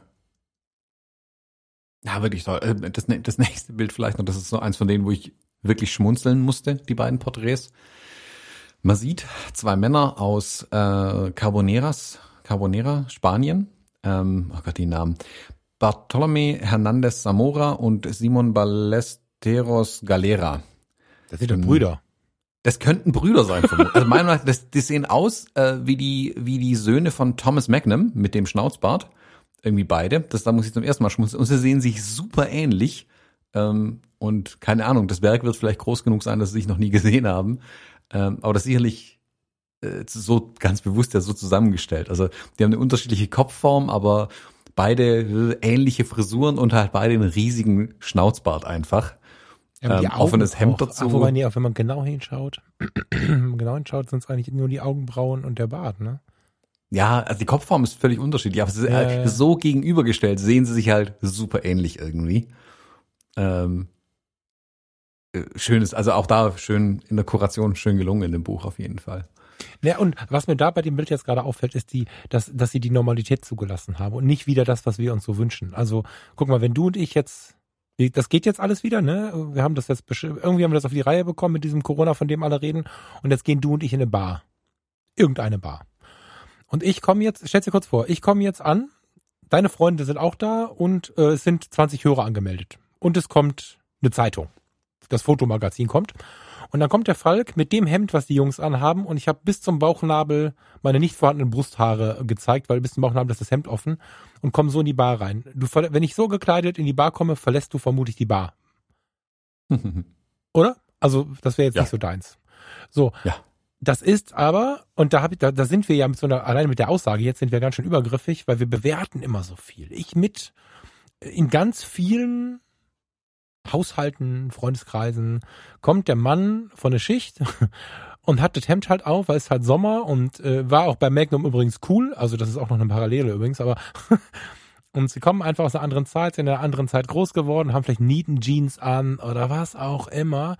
Ja, wirklich toll. Äh, das, das nächste Bild vielleicht noch, das ist so eins von denen, wo ich wirklich schmunzeln musste, die beiden Porträts. Man sieht zwei Männer aus äh, Carboneras, Carbonera, Spanien. Ähm, oh Gott, die Namen. Bartolomé Hernández Zamora und Simon Ballesteros Galera. Das sind doch Brüder. Das könnten Brüder sein. also meiner Meinung nach, das, die sehen aus äh, wie die wie die Söhne von Thomas Magnum mit dem Schnauzbart. Irgendwie beide. Das da muss ich zum ersten Mal schmunzeln. Und sie sehen sich super ähnlich. Ähm, und keine Ahnung, das Werk wird vielleicht groß genug sein, dass sie sich noch nie gesehen haben. Ähm, aber das sicherlich äh, so ganz bewusst ja so zusammengestellt. Also die haben eine unterschiedliche Kopfform, aber beide ähnliche Frisuren und halt beide einen riesigen Schnauzbart einfach. Ja, ähm, offenes Hemd auch, dazu. Wobei, nee, auch wenn man genau hinschaut, wenn man genau hinschaut, sind es eigentlich nur die Augenbrauen und der Bart, ne? Ja, also die Kopfform ist völlig unterschiedlich, aber ja, halt ja. so gegenübergestellt sehen sie sich halt super ähnlich irgendwie. Ähm, äh, schönes, also auch da schön in der Kuration schön gelungen in dem Buch auf jeden Fall. Ja, und was mir da bei dem Bild jetzt gerade auffällt, ist die, dass, dass sie die Normalität zugelassen haben und nicht wieder das, was wir uns so wünschen. Also, guck mal, wenn du und ich jetzt das geht jetzt alles wieder, ne? Wir haben das jetzt irgendwie haben wir das auf die Reihe bekommen mit diesem Corona, von dem alle reden. Und jetzt gehen du und ich in eine Bar. irgendeine Bar. Und ich komme jetzt, stell dir kurz vor, ich komme jetzt an, deine Freunde sind auch da und äh, es sind 20 Hörer angemeldet. Und es kommt eine Zeitung. Das Fotomagazin kommt. Und dann kommt der Falk mit dem Hemd, was die Jungs anhaben, und ich habe bis zum Bauchnabel meine nicht vorhandenen Brusthaare gezeigt, weil bis zum Bauchnabel ist das Hemd offen und komm so in die Bar rein. Du, wenn ich so gekleidet in die Bar komme, verlässt du vermutlich die Bar. Oder? Also, das wäre jetzt ja. nicht so deins. So. Ja. Das ist aber, und da, hab ich, da, da sind wir ja mit so einer, alleine mit der Aussage, jetzt sind wir ganz schön übergriffig, weil wir bewerten immer so viel. Ich mit in ganz vielen Haushalten, Freundeskreisen, kommt der Mann von der Schicht und hat das Hemd halt auf, weil es halt Sommer und äh, war auch bei Magnum übrigens cool, also das ist auch noch eine Parallele übrigens, aber und sie kommen einfach aus einer anderen Zeit, sind in einer anderen Zeit groß geworden, haben vielleicht Nieten Jeans an oder was auch immer.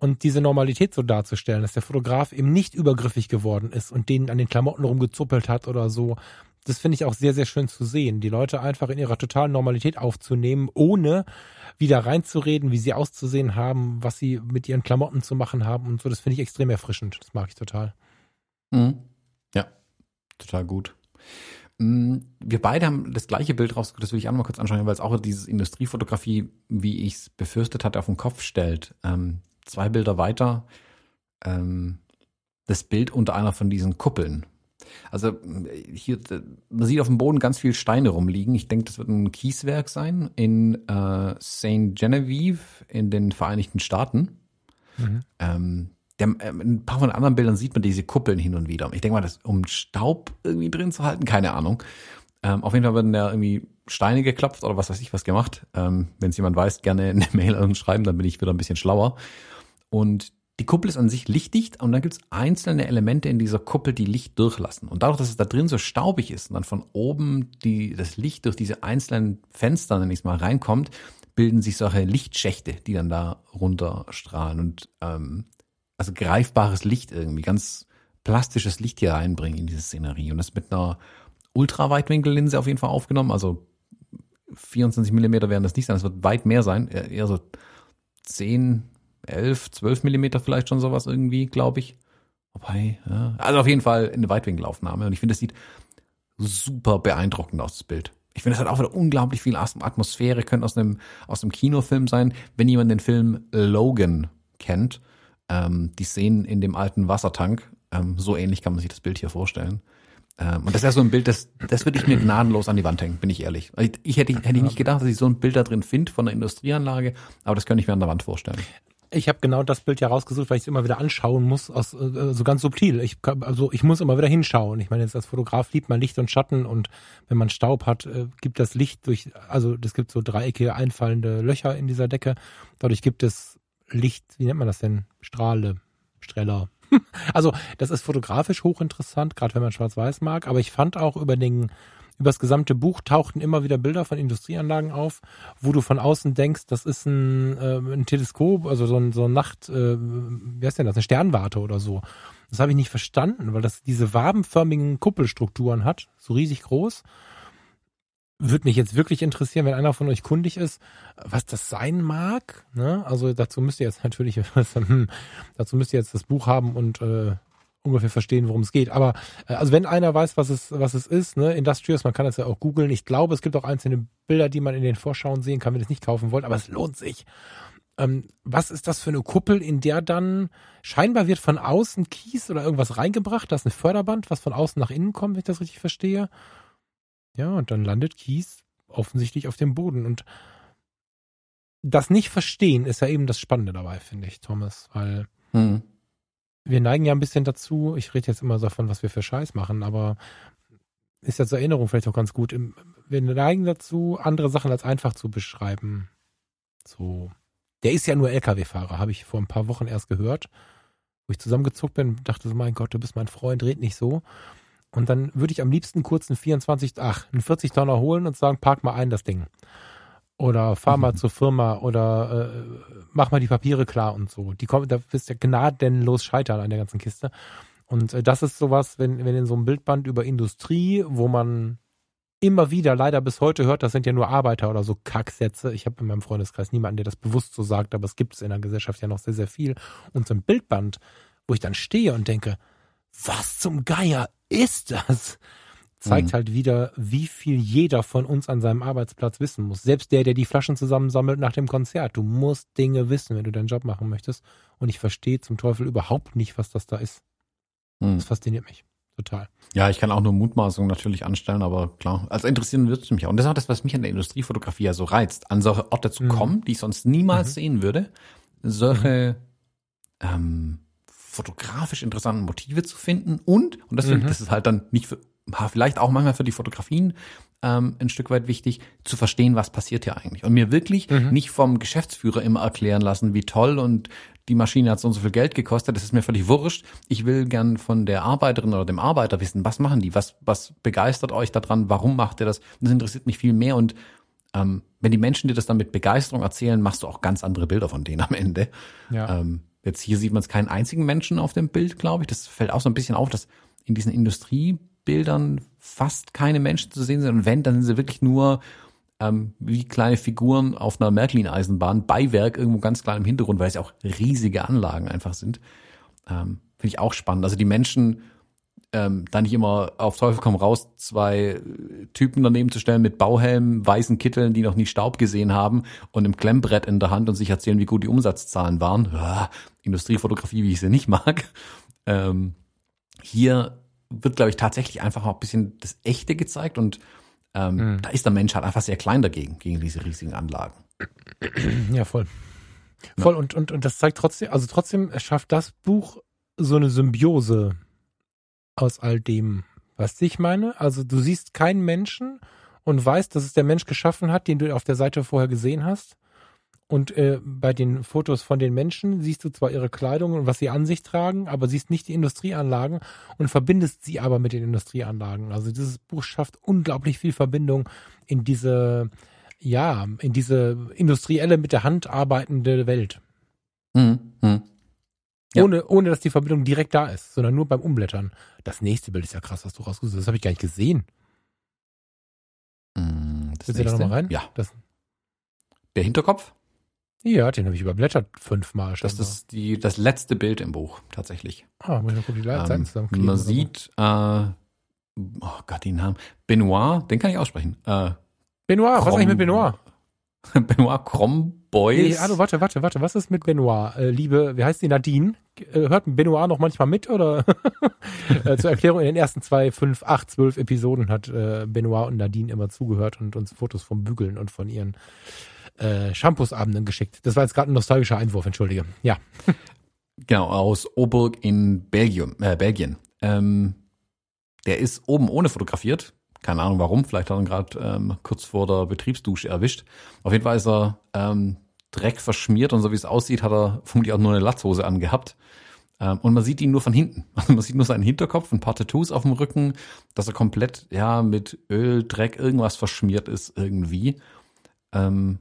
Und diese Normalität so darzustellen, dass der Fotograf eben nicht übergriffig geworden ist und denen an den Klamotten rumgezuppelt hat oder so, das finde ich auch sehr, sehr schön zu sehen. Die Leute einfach in ihrer totalen Normalität aufzunehmen, ohne wieder reinzureden, wie sie auszusehen haben, was sie mit ihren Klamotten zu machen haben und so. Das finde ich extrem erfrischend. Das mag ich total. Mhm. Ja, total gut. Mm, wir beide haben das gleiche Bild rausgesucht, das will ich auch mal kurz anschauen, weil es auch dieses Industriefotografie, wie ich es befürchtet hatte, auf den Kopf stellt. Ähm, zwei Bilder weiter, ähm, das Bild unter einer von diesen Kuppeln, also hier, man sieht auf dem Boden ganz viele Steine rumliegen. Ich denke, das wird ein Kieswerk sein in äh, St. Genevieve in den Vereinigten Staaten. Mhm. Ähm, der, äh, ein paar von den anderen Bildern sieht man diese Kuppeln hin und wieder. Ich denke mal, das um Staub irgendwie drin zu halten, keine Ahnung. Ähm, auf jeden Fall werden da irgendwie Steine geklopft oder was weiß ich was gemacht. Ähm, Wenn es jemand weiß, gerne eine Mail an uns schreiben, dann bin ich wieder ein bisschen schlauer. Und die Kuppel ist an sich lichtdicht und dann gibt es einzelne Elemente in dieser Kuppel, die Licht durchlassen. Und dadurch, dass es da drin so staubig ist und dann von oben die, das Licht durch diese einzelnen Fenster, wenn ich es mal, reinkommt, bilden sich solche Lichtschächte, die dann da runterstrahlen und ähm, also greifbares Licht irgendwie, ganz plastisches Licht hier reinbringen in diese Szenerie. Und das mit einer Ultraweitwinkellinse auf jeden Fall aufgenommen, also 24 Millimeter werden das nicht sein, das wird weit mehr sein, eher so 10, 11, 12 Millimeter vielleicht schon sowas irgendwie, glaube ich. Wobei, ja. Also auf jeden Fall eine Weitwinkelaufnahme. Und ich finde, das sieht super beeindruckend aus, das Bild. Ich finde, es hat auch wieder unglaublich viel Atmosphäre, könnte aus einem, aus einem Kinofilm sein. Wenn jemand den Film Logan kennt, ähm, die Szenen in dem alten Wassertank, ähm, so ähnlich kann man sich das Bild hier vorstellen. Ähm, und das ist ja so ein Bild, das, das würde ich mir gnadenlos an die Wand hängen, bin ich ehrlich. Ich, ich hätte, hätte ich nicht gedacht, dass ich so ein Bild da drin finde von einer Industrieanlage, aber das könnte ich mir an der Wand vorstellen. Ich habe genau das Bild ja rausgesucht, weil ich es immer wieder anschauen muss, aus, äh, so ganz subtil. Ich, also ich muss immer wieder hinschauen. Ich meine, jetzt als Fotograf liebt man Licht und Schatten und wenn man Staub hat, äh, gibt das Licht durch, also es gibt so dreieckige einfallende Löcher in dieser Decke. Dadurch gibt es Licht, wie nennt man das denn? Strahle, Streller. also das ist fotografisch hochinteressant, gerade wenn man Schwarz-Weiß mag. Aber ich fand auch über den über das gesamte Buch tauchten immer wieder Bilder von Industrieanlagen auf, wo du von außen denkst, das ist ein, äh, ein Teleskop, also so ein, so ein Nacht, äh, wie heißt denn das, eine Sternwarte oder so. Das habe ich nicht verstanden, weil das diese wabenförmigen Kuppelstrukturen hat, so riesig groß. Würde mich jetzt wirklich interessieren, wenn einer von euch kundig ist, was das sein mag. Ne? Also dazu müsst ihr jetzt natürlich, dazu müsst ihr jetzt das Buch haben und äh, ungefähr verstehen, worum es geht. Aber äh, also wenn einer weiß, was es, was es ist, ne, Industrious, man kann das ja auch googeln. Ich glaube, es gibt auch einzelne Bilder, die man in den Vorschauen sehen kann, wenn ihr es nicht kaufen wollt, aber es lohnt sich. Ähm, was ist das für eine Kuppel, in der dann scheinbar wird von außen Kies oder irgendwas reingebracht? Das ist ein Förderband, was von außen nach innen kommt, wenn ich das richtig verstehe. Ja, und dann landet Kies offensichtlich auf dem Boden. Und das nicht verstehen ist ja eben das Spannende dabei, finde ich, Thomas, weil hm wir neigen ja ein bisschen dazu, ich rede jetzt immer davon, was wir für Scheiß machen, aber ist ja zur Erinnerung vielleicht auch ganz gut. Wir neigen dazu, andere Sachen als einfach zu beschreiben. So. Der ist ja nur LKW-Fahrer, habe ich vor ein paar Wochen erst gehört, wo ich zusammengezuckt bin, dachte so, mein Gott, du bist mein Freund, red nicht so. Und dann würde ich am liebsten kurz einen 24, ach, einen 40 Tonner holen und sagen, park mal ein das Ding. Oder fahr mal mhm. zur Firma oder äh, mach mal die Papiere klar und so. Die kommen, da wirst du ja gnadenlos scheitern an der ganzen Kiste. Und äh, das ist sowas, wenn, wenn in so einem Bildband über Industrie, wo man immer wieder leider bis heute hört, das sind ja nur Arbeiter oder so Kacksätze. Ich habe in meinem Freundeskreis niemanden, der das bewusst so sagt, aber es gibt es in der Gesellschaft ja noch sehr, sehr viel. Und so ein Bildband, wo ich dann stehe und denke, was zum Geier ist das? Zeigt Mhm. halt wieder, wie viel jeder von uns an seinem Arbeitsplatz wissen muss. Selbst der, der die Flaschen zusammensammelt nach dem Konzert. Du musst Dinge wissen, wenn du deinen Job machen möchtest. Und ich verstehe zum Teufel überhaupt nicht, was das da ist. Hm. Das fasziniert mich. Total. Ja, ich kann auch nur Mutmaßungen natürlich anstellen, aber klar, also interessieren wird es mich auch. Und das ist auch das, was mich an der Industriefotografie ja so reizt, an solche Orte zu Mhm. kommen, die ich sonst niemals Mhm. sehen würde, solche ähm, fotografisch interessanten Motive zu finden und, und das, Mhm. das ist halt dann nicht für, vielleicht auch manchmal für die Fotografien ähm, ein Stück weit wichtig, zu verstehen, was passiert hier eigentlich. Und mir wirklich Mhm. nicht vom Geschäftsführer immer erklären lassen, wie toll und die Maschine hat so und so viel Geld gekostet, das ist mir völlig wurscht. Ich will gern von der Arbeiterin oder dem Arbeiter wissen, was machen die, was, was begeistert euch daran, warum macht ihr das? Das interessiert mich viel mehr und ähm, wenn die Menschen dir das dann mit Begeisterung erzählen, machst du auch ganz andere Bilder von denen am Ende. Ja. Ähm, jetzt hier sieht man es keinen einzigen Menschen auf dem Bild, glaube ich. Das fällt auch so ein bisschen auf, dass in diesen Industriebildern fast keine Menschen zu sehen sind. Und wenn, dann sind sie wirklich nur ähm, wie kleine Figuren auf einer Märklin-Eisenbahn, Beiwerk irgendwo ganz klein im Hintergrund, weil es ja auch riesige Anlagen einfach sind. Ähm, Finde ich auch spannend. Also die Menschen ähm, da nicht immer auf Teufel komm raus zwei Typen daneben zu stellen mit Bauhelmen, weißen Kitteln, die noch nie Staub gesehen haben und einem Klemmbrett in der Hand und sich erzählen, wie gut die Umsatzzahlen waren. Ah, Industriefotografie, wie ich sie nicht mag. Ähm, hier wird, glaube ich, tatsächlich einfach auch ein bisschen das Echte gezeigt und ähm, Mhm. da ist der Mensch halt einfach sehr klein dagegen, gegen diese riesigen Anlagen. Ja, voll. Voll und, und, und das zeigt trotzdem, also trotzdem schafft das Buch so eine Symbiose aus all dem, was ich meine. Also du siehst keinen Menschen und weißt, dass es der Mensch geschaffen hat, den du auf der Seite vorher gesehen hast. Und äh, bei den Fotos von den Menschen siehst du zwar ihre Kleidung und was sie an sich tragen, aber siehst nicht die Industrieanlagen und verbindest sie aber mit den Industrieanlagen. Also dieses Buch schafft unglaublich viel Verbindung in diese, ja, in diese industrielle, mit der Hand arbeitende Welt. Mhm. Mhm. Ja. Ohne, ohne dass die Verbindung direkt da ist, sondern nur beim Umblättern. Das nächste Bild ist ja krass, was du rausgesucht hast. Das habe ich gar nicht gesehen. Mhm. Das Willst du da nochmal rein? Ja. Das, Der Hinterkopf, ja, den habe ich überblättert fünfmal. das scheinbar. ist die, das letzte Bild im Buch, tatsächlich. ah, muss ich mal gucken, die Seiten Ähm, zusammenklicken man sieht, äh, oh Gott, den Namen, Benoit, den kann ich aussprechen. Äh, Benoit, was ist eigentlich mit Krom- Benoit? Benoit Cromboys. Nee, hallo, warte, warte, warte, was ist mit Benoit? Äh, liebe, wie heißt die, Nadine? Äh, hört Benoit noch manchmal mit oder? äh, zur Erklärung, in den ersten zwei, fünf, acht, zwölf Episoden hat äh, Benoit und Nadine immer zugehört und uns Fotos vom Bügeln und von ihren äh, Shampoosabenden geschickt. Das war jetzt gerade ein nostalgischer Einwurf, entschuldige. Ja. Genau, aus Oburg in Belgium, äh, Belgien. Ähm, der ist oben ohne fotografiert. Keine Ahnung warum, vielleicht hat er ihn gerade ähm, kurz vor der Betriebsdusche erwischt. Auf jeden Fall ist er ähm, Dreck verschmiert und so wie es aussieht, hat er vermutlich auch nur eine Latzhose angehabt. Ähm, und man sieht ihn nur von hinten. Also man sieht nur seinen Hinterkopf, ein paar Tattoos auf dem Rücken, dass er komplett ja mit Öl, Dreck, irgendwas verschmiert ist irgendwie. Ähm,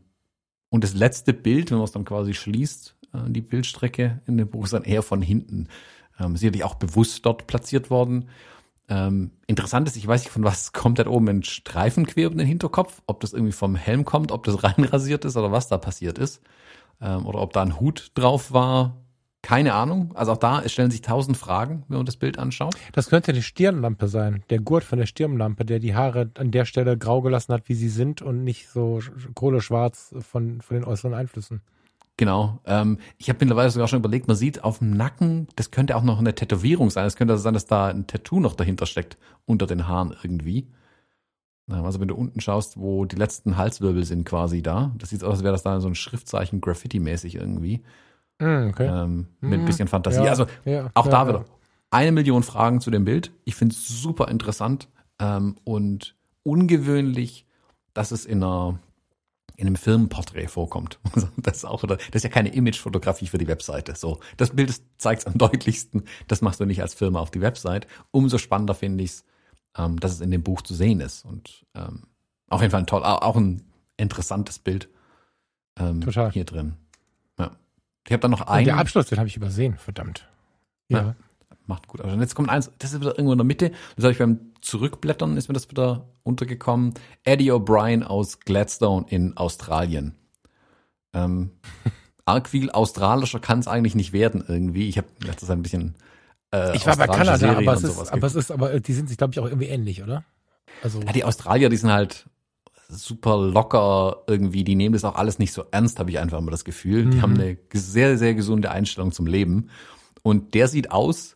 und das letzte Bild, wenn man es dann quasi schließt, äh, die Bildstrecke in dem Buch ist dann eher von hinten. Ähm, sicherlich auch bewusst dort platziert worden. Ähm, interessant ist, ich weiß nicht, von was kommt da oben ein Streifen quer um den Hinterkopf, ob das irgendwie vom Helm kommt, ob das reinrasiert ist oder was da passiert ist. Ähm, oder ob da ein Hut drauf war. Keine Ahnung. Also auch da es stellen sich tausend Fragen, wenn man das Bild anschaut. Das könnte die Stirnlampe sein. Der Gurt von der Stirnlampe, der die Haare an der Stelle grau gelassen hat, wie sie sind und nicht so sch- kohleschwarz von, von den äußeren Einflüssen. Genau. Ähm, ich habe mittlerweile sogar schon überlegt, man sieht auf dem Nacken, das könnte auch noch eine Tätowierung sein. Es könnte also sein, dass da ein Tattoo noch dahinter steckt, unter den Haaren irgendwie. Also wenn du unten schaust, wo die letzten Halswirbel sind quasi da, das sieht aus, als wäre das da so ein Schriftzeichen Graffiti-mäßig irgendwie. Mm, okay. Ähm, mit ein Mhm. bisschen Fantasie. Ja, Also ja, auch da wieder eine Million Fragen zu dem Bild. Ich finde es super interessant ähm, und ungewöhnlich, dass es in einer in einem Firmenporträt vorkommt. Also Das ist auch das ist ja keine Imagefotografie für die Webseite. So, das Bild zeigt es am deutlichsten. Das machst du nicht als Firma auf die Website. Umso spannender finde ich es, ähm, dass es in dem Buch zu sehen ist und ähm, auf jeden Fall ein toll, auch ein interessantes Bild ähm, Total. hier drin. Ich habe dann noch Und ein der Abschluss, den habe ich übersehen, verdammt. Ja. Ja. Macht gut. Also jetzt kommt eins, das ist wieder irgendwo in der Mitte. Das habe ich beim Zurückblättern, ist mir das wieder untergekommen. Eddie O'Brien aus Gladstone in Australien. Ähm, arg viel australischer kann es eigentlich nicht werden irgendwie. Ich habe letztes ein bisschen äh, Ich war bei Kanada, Serien aber es, und ist, aber es ist, aber die sind sich, glaube ich, auch irgendwie ähnlich, oder? Also, Ja, die Australier, die sind halt super locker irgendwie, die nehmen das auch alles nicht so ernst, habe ich einfach immer das Gefühl. Die Mhm. haben eine sehr, sehr gesunde Einstellung zum Leben. Und der sieht aus,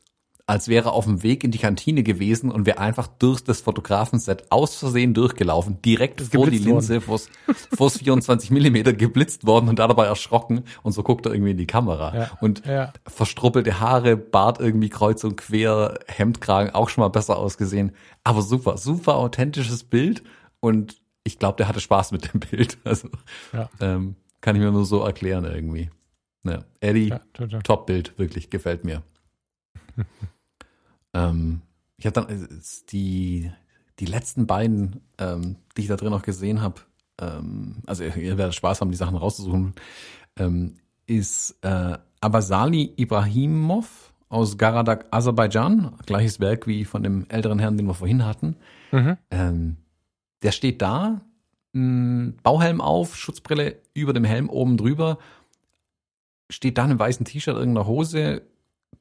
als wäre er auf dem Weg in die Kantine gewesen und wäre einfach durch das Fotografenset aus Versehen durchgelaufen, direkt vor die Linse, vors, vors 24 Millimeter geblitzt worden und dabei erschrocken und so guckt er irgendwie in die Kamera. Ja. Und ja. verstruppelte Haare, Bart irgendwie kreuz und quer, Hemdkragen auch schon mal besser ausgesehen. Aber super, super authentisches Bild und ich glaube, der hatte Spaß mit dem Bild. Also Ja. ähm, kann ich mir nur so erklären irgendwie. Ja, Eddie, Ja. Top-Bild, wirklich, gefällt mir. ähm, ich habe dann äh, die, die letzten beiden, ähm, die ich da drin noch gesehen habe, ähm, also ihr, werdet Spaß haben, die Sachen rauszusuchen, ähm, ist äh, Abasali Ibrahimov aus Garadak, Aserbaidschan, gleiches Werk wie von dem älteren Herrn, den wir vorhin hatten. Mhm. Der steht da, mh, Bauhelm auf, Schutzbrille über dem Helm oben drüber, steht da in einem weißen T-Shirt, irgendeiner Hose,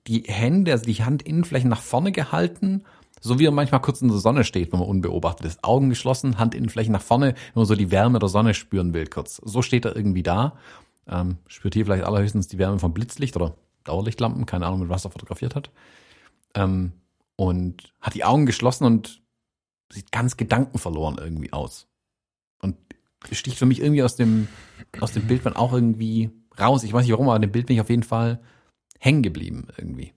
die Hände, also die Handinnenflächen nach vorne gehalten, so wie er manchmal kurz in der Sonne steht, wenn man unbeobachtet ist. Augen geschlossen, Handinnenflächen nach vorne, wenn man so die Wärme der Sonne spüren will, kurz. So steht er irgendwie da. Ähm, spürt hier vielleicht allerhöchstens die Wärme vom Blitzlicht oder Dauerlichtlampen, keine Ahnung, mit was er fotografiert hat. Ähm, und hat die Augen geschlossen und sieht ganz gedankenverloren irgendwie aus. Und sticht für mich irgendwie aus dem, aus dem Bild auch irgendwie raus. Ich weiß nicht warum, aber an dem Bild bin ich auf jeden Fall hängen geblieben irgendwie.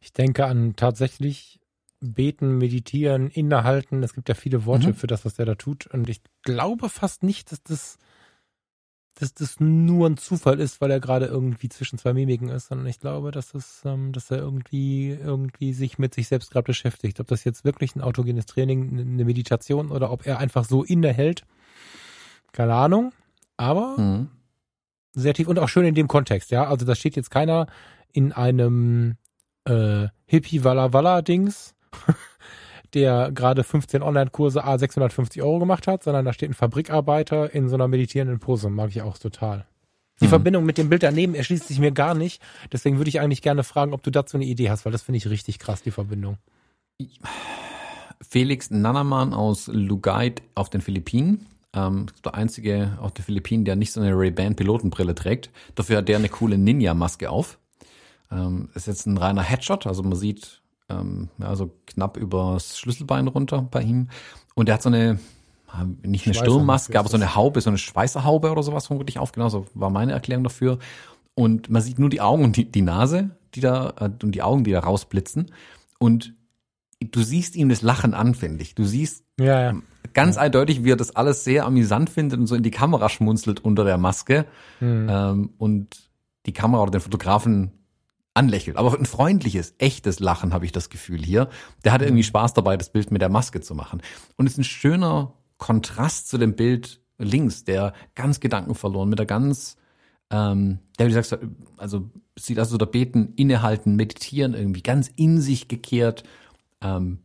Ich denke an tatsächlich beten, meditieren, innehalten. Es gibt ja viele Worte Mhm. für das, was der da tut. Und ich glaube fast nicht, dass das, dass das nur ein Zufall ist, weil er gerade irgendwie zwischen zwei Mimiken ist, sondern ich glaube, dass es, ähm, dass er irgendwie, irgendwie sich mit sich selbst gerade beschäftigt. Ob das jetzt wirklich ein autogenes Training, eine Meditation oder ob er einfach so innehält. Keine Ahnung. Aber Mhm. sehr tief und auch schön in dem Kontext, ja. Also da steht jetzt keiner in einem äh, Hippie-Walla-Walla-Dings, der gerade 15 Online-Kurse A 650 Euro gemacht hat, sondern da steht ein Fabrikarbeiter in so einer meditierenden Pose. Mag ich auch total. Die Mhm. Verbindung mit dem Bild daneben erschließt sich mir gar nicht. Deswegen würde ich eigentlich gerne fragen, ob du dazu eine Idee hast, weil das finde ich richtig krass, die Verbindung. Felix Nanaman aus Lugait auf den Philippinen. Ähm, der einzige auf den Philippinen, der nicht so eine Ray-Ban Pilotenbrille trägt. Dafür hat der eine coole Ninja-Maske auf. Ähm, ist jetzt ein reiner Headshot, also man sieht ähm, ja, so knapp übers Schlüsselbein runter bei ihm. Und der hat so eine, äh, nicht eine ist aber so eine Haube, so eine Schweißerhaube oder sowas vermutlich auf. Genau, so war meine Erklärung dafür. Und man sieht nur die Augen und die, die Nase, die da, äh, und die Augen, die da rausblitzen. Und du siehst ihm das Lachen an, finde ich. Du siehst Ja, ja. ganz eindeutig, wie er das alles sehr amüsant findet und so in die Kamera schmunzelt unter der Maske Hm. ähm, und die Kamera oder den Fotografen anlächelt. Aber ein freundliches, echtes Lachen habe ich das Gefühl hier. Der hatte irgendwie Spaß dabei, das Bild mit der Maske zu machen. Und es ist ein schöner Kontrast zu dem Bild links, der ganz gedankenverloren, mit der ganz, ähm, der, wie du sagst, also sieht also da beten, innehalten, meditieren irgendwie, ganz in sich gekehrt, ähm,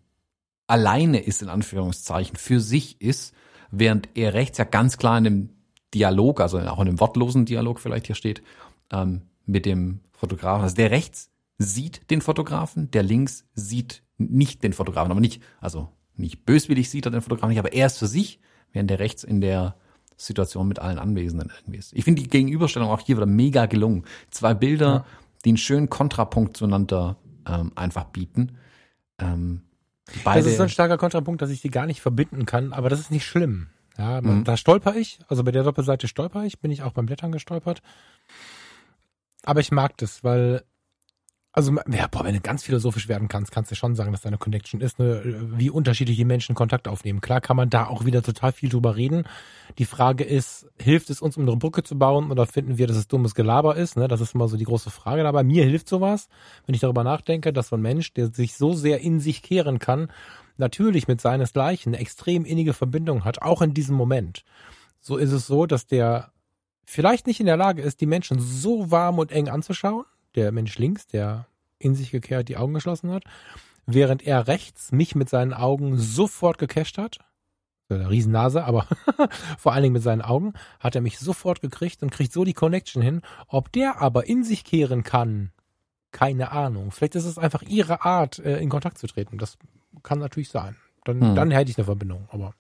alleine ist, in Anführungszeichen, für sich ist, während er rechts ja ganz klar in einem Dialog, also auch in einem wortlosen Dialog vielleicht hier steht, ähm, mit dem Fotografen. Also der rechts sieht den Fotografen, der links sieht nicht den Fotografen, aber nicht, also nicht böswillig sieht er den Fotografen nicht, aber er ist für sich, während der rechts in der Situation mit allen Anwesenden irgendwie ist. Ich finde die Gegenüberstellung auch hier wieder mega gelungen. Zwei Bilder, Ja. die einen schönen Kontrapunkt zueinander ähm, einfach bieten. Ähm, beide, Das ist so ein starker Kontrapunkt, dass ich die gar nicht verbinden kann, aber das ist nicht schlimm. Ja, man, Mhm. da stolper ich, also bei der Doppelseite stolper ich, bin ich auch beim Blättern gestolpert. Aber ich mag das, weil, also, ja, boah, wenn du ganz philosophisch werden kannst, kannst du schon sagen, dass da eine Connection ist, ne, wie unterschiedliche Menschen Kontakt aufnehmen. Klar kann man da auch wieder total viel drüber reden. Die Frage ist, hilft es uns, um eine Brücke zu bauen oder finden wir, dass es dummes Gelaber ist? Ne? Das ist immer so die große Frage. Aber mir hilft sowas, wenn ich darüber nachdenke, dass so ein Mensch, der sich so sehr in sich kehren kann, natürlich mit seinesgleichen eine extrem innige Verbindung hat, auch in diesem Moment. So ist es so, dass der vielleicht nicht in der Lage ist, die Menschen so warm und eng anzuschauen, der Mensch links, der in sich gekehrt die Augen geschlossen hat, während er rechts mich mit seinen Augen sofort gecasht hat. Eine Riesennase, aber vor allen Dingen mit seinen Augen hat er mich sofort gekriegt und kriegt so die Connection hin. Ob der aber in sich kehren kann, keine Ahnung. Vielleicht ist es einfach ihre Art, äh, in Kontakt zu treten. Das kann natürlich sein. Dann, hm. dann hätte ich eine Verbindung, aber.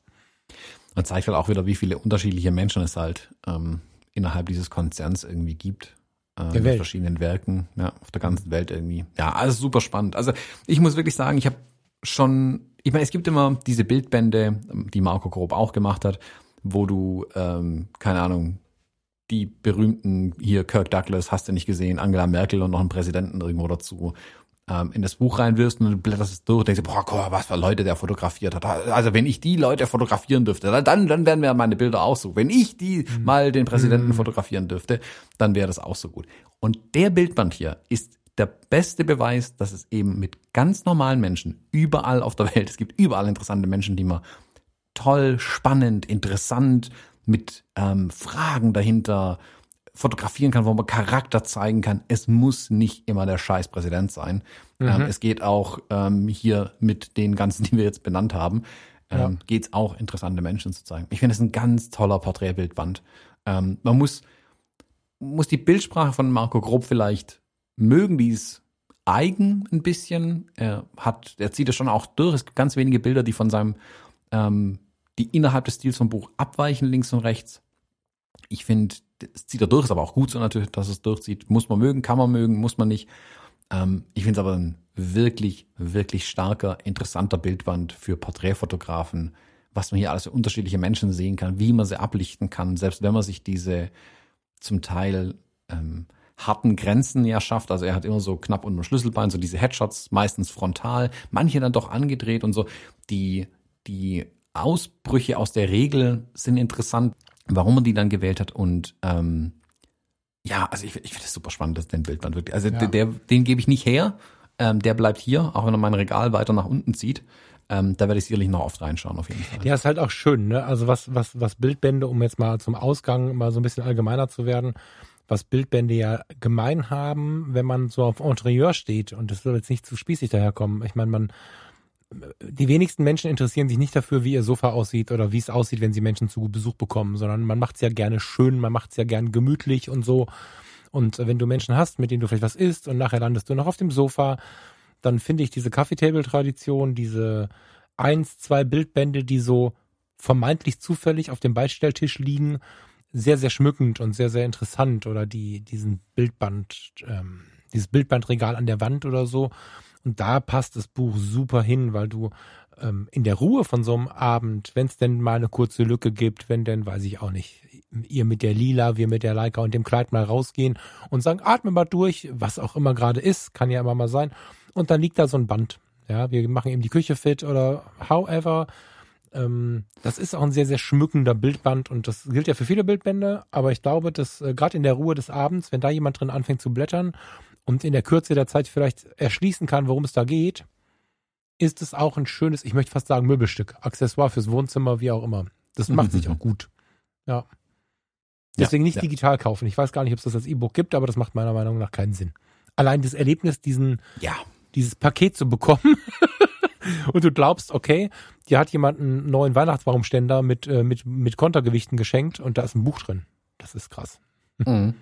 Man zeigt halt auch wieder, wie viele unterschiedliche Menschen es halt ähm, innerhalb dieses Konzerns irgendwie gibt. Äh, mit verschiedenen Werken, ja, auf der ganzen Welt irgendwie. Ja, alles super spannend. Also ich muss wirklich sagen, ich habe schon, ich meine, es gibt immer diese Bildbände, die Marco Grob auch gemacht hat, wo du, ähm, keine Ahnung, die berühmten hier Kirk Douglas, hast du nicht gesehen, Angela Merkel und noch einen Präsidenten irgendwo dazu ähm, in das Buch reinwirfst und du blätterst es durch und denkst, boah, boah, was für Leute der fotografiert hat. Also wenn ich die Leute fotografieren dürfte, dann, dann wären mir meine Bilder auch so. Wenn ich die mhm. mal den Präsidenten mhm. fotografieren dürfte, dann wäre das auch so gut. Und der Bildband hier ist der beste Beweis, dass es eben mit ganz normalen Menschen überall auf der Welt, es gibt überall interessante Menschen, die man toll, spannend, interessant, mit ähm, Fragen dahinter, fotografieren kann, wo man Charakter zeigen kann. Es muss nicht immer der scheiß Präsident sein. Mhm. Ähm, es geht auch ähm, hier mit den ganzen, die wir jetzt benannt haben, ähm, ja. geht es auch interessante Menschen zu zeigen. Ich finde es ein ganz toller Porträtbildband. Ähm, man muss, muss die Bildsprache von Marco Grob vielleicht mögen, die ist eigen ein bisschen. Er hat, er zieht es schon auch durch. Es gibt ganz wenige Bilder, die von seinem, ähm, die innerhalb des Stils vom Buch abweichen, links und rechts. Ich finde, es zieht er durch, ist aber auch gut so natürlich, dass es durchzieht. Muss man mögen, kann man mögen, muss man nicht. Ähm, ich finde es aber ein wirklich, wirklich starker, interessanter Bildband für Porträtfotografen, was man hier alles für unterschiedliche Menschen sehen kann, wie man sie ablichten kann, selbst wenn man sich diese zum Teil ähm, harten Grenzen ja schafft. Also er hat immer so knapp unter dem Schlüsselbein, so diese Headshots, meistens frontal, manche dann doch angedreht und so. Die, die Ausbrüche aus der Regel sind interessant warum man die dann gewählt hat und ähm, ja, also ich, ich finde das super spannend, dass den Bildband wirklich. Also ja. der, den gebe ich nicht her. Ähm, der bleibt hier, auch wenn er mein Regal weiter nach unten zieht. Ähm, da werde ich sicherlich noch oft reinschauen, auf jeden Fall. Ja, ist halt auch schön, ne? Also was, was, was Bildbände, um jetzt mal zum Ausgang mal so ein bisschen allgemeiner zu werden, was Bildbände ja gemein haben, wenn man so auf Interieur steht, und das soll jetzt nicht zu spießig daherkommen. Ich meine, man, die wenigsten Menschen interessieren sich nicht dafür, wie ihr Sofa aussieht oder wie es aussieht, wenn sie Menschen zu Besuch bekommen, sondern man macht es ja gerne schön, man macht es ja gerne gemütlich und so. Und wenn du Menschen hast, mit denen du vielleicht was isst und nachher landest du noch auf dem Sofa, dann finde ich diese Kaffeetable-Tradition, diese eins, zwei Bildbände, die so vermeintlich zufällig auf dem Beistelltisch liegen, sehr, sehr schmückend und sehr, sehr interessant. Oder die, diesen Bildband, ähm, dieses Bildbandregal an der Wand oder so und da passt das Buch super hin, weil du ähm, in der Ruhe von so einem Abend, wenn es denn mal eine kurze Lücke gibt, wenn denn, weiß ich auch nicht, ihr mit der Lila, wir mit der Leica und dem Kleid mal rausgehen und sagen, atme mal durch, was auch immer gerade ist, kann ja immer mal sein. Und dann liegt da so ein Band. Ja, wir machen eben die Küche fit oder however. Ähm, das ist auch ein sehr, sehr schmückender Bildband und das gilt ja für viele Bildbände, aber ich glaube, dass äh, gerade in der Ruhe des Abends, wenn da jemand drin anfängt zu blättern und in der Kürze der Zeit vielleicht erschließen kann, worum es da geht, ist es auch ein schönes, ich möchte fast sagen, Möbelstück, Accessoire fürs Wohnzimmer, wie auch immer. Das macht sich auch gut. Ja. Deswegen ja, nicht ja. digital kaufen. Ich weiß gar nicht, ob es das als E-Book gibt, aber das macht meiner Meinung nach keinen Sinn. Allein das Erlebnis, diesen, ja. dieses Paket zu bekommen und du glaubst, okay, dir hat jemand einen neuen Weihnachtsbaumständer mit, äh, mit, mit Kontergewichten geschenkt und da ist ein Buch drin. Das ist krass. Mhm.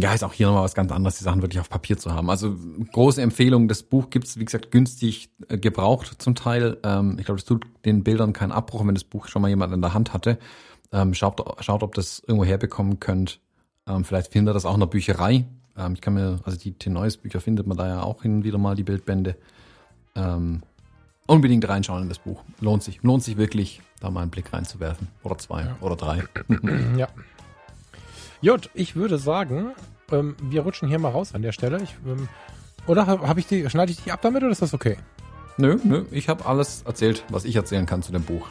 Ja, ist auch hier nochmal was ganz anderes, die Sachen wirklich auf Papier zu haben. Also große Empfehlung, das Buch gibt's wie gesagt, günstig äh, gebraucht zum Teil. Ähm, ich glaube, das tut den Bildern keinen Abbruch, wenn das Buch schon mal jemand in der Hand hatte. Ähm, schaut, schaut, ob das irgendwo herbekommen könnt. Ähm, vielleicht findet ihr das auch in der Bücherei. Ähm, ich kann mir, also die Tenois Bücher findet man da ja auch hin und wieder mal, die Bildbände. Ähm, unbedingt reinschauen in das Buch. Lohnt sich, lohnt sich wirklich, da mal einen Blick reinzuwerfen. Oder zwei ja. oder drei. ja. Jut, ich würde sagen, ähm, wir rutschen hier mal raus an der Stelle. Ich, ähm, oder habe ich die, schneide ich dich ab damit oder ist das okay? Nö, nö, ich habe alles erzählt, was ich erzählen kann zu dem Buch.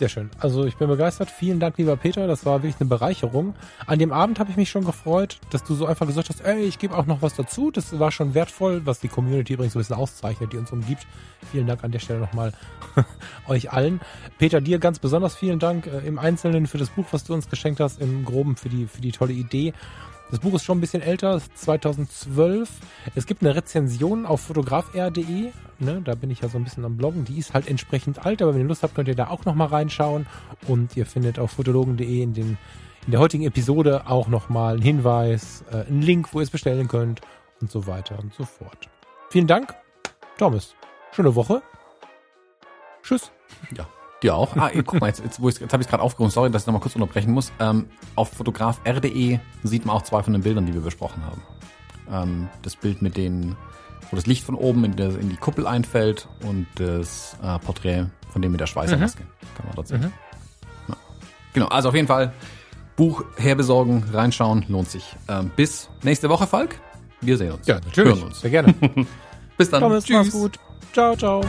Sehr schön. Also ich bin begeistert. Vielen Dank, lieber Peter. Das war wirklich eine Bereicherung. An dem Abend habe ich mich schon gefreut, dass du so einfach gesagt hast, ey, ich gebe auch noch was dazu. Das war schon wertvoll, was die Community übrigens so ein bisschen auszeichnet, die uns umgibt. Vielen Dank an der Stelle nochmal euch allen. Peter, dir ganz besonders vielen Dank äh, im Einzelnen für das Buch, was du uns geschenkt hast, im Groben für die, für die tolle Idee. Das Buch ist schon ein bisschen älter, 2012. Es gibt eine Rezension auf fotografr.de. Ne, da bin ich ja so ein bisschen am Bloggen. Die ist halt entsprechend alt, aber wenn ihr Lust habt, könnt ihr da auch nochmal reinschauen. Und ihr findet auf fotologen.de in, den, in der heutigen Episode auch nochmal einen Hinweis, äh, einen Link, wo ihr es bestellen könnt. und so weiter und so fort. Vielen Dank, Thomas. Schöne Woche. Tschüss. Ja. Dir auch. Ah, guck mal, jetzt, jetzt, wo jetzt habe ich es gerade aufgehoben. Sorry, dass ich nochmal kurz unterbrechen muss. Ähm, auf Fotograf RDE sieht man auch zwei von den Bildern, die wir besprochen haben. Ähm, das Bild mit den, wo das Licht von oben in, der, in die Kuppel einfällt und das äh, Porträt von dem mit der Schweißermaske. Kann man dort sehen. Ja. Genau, also auf jeden Fall Buch herbesorgen, reinschauen, lohnt sich. Ähm, bis nächste Woche, Falk. Wir sehen uns. Ja, natürlich. Hören uns. Sehr gerne. Bis dann. Thomas, mach's gut. Ciao, ciao.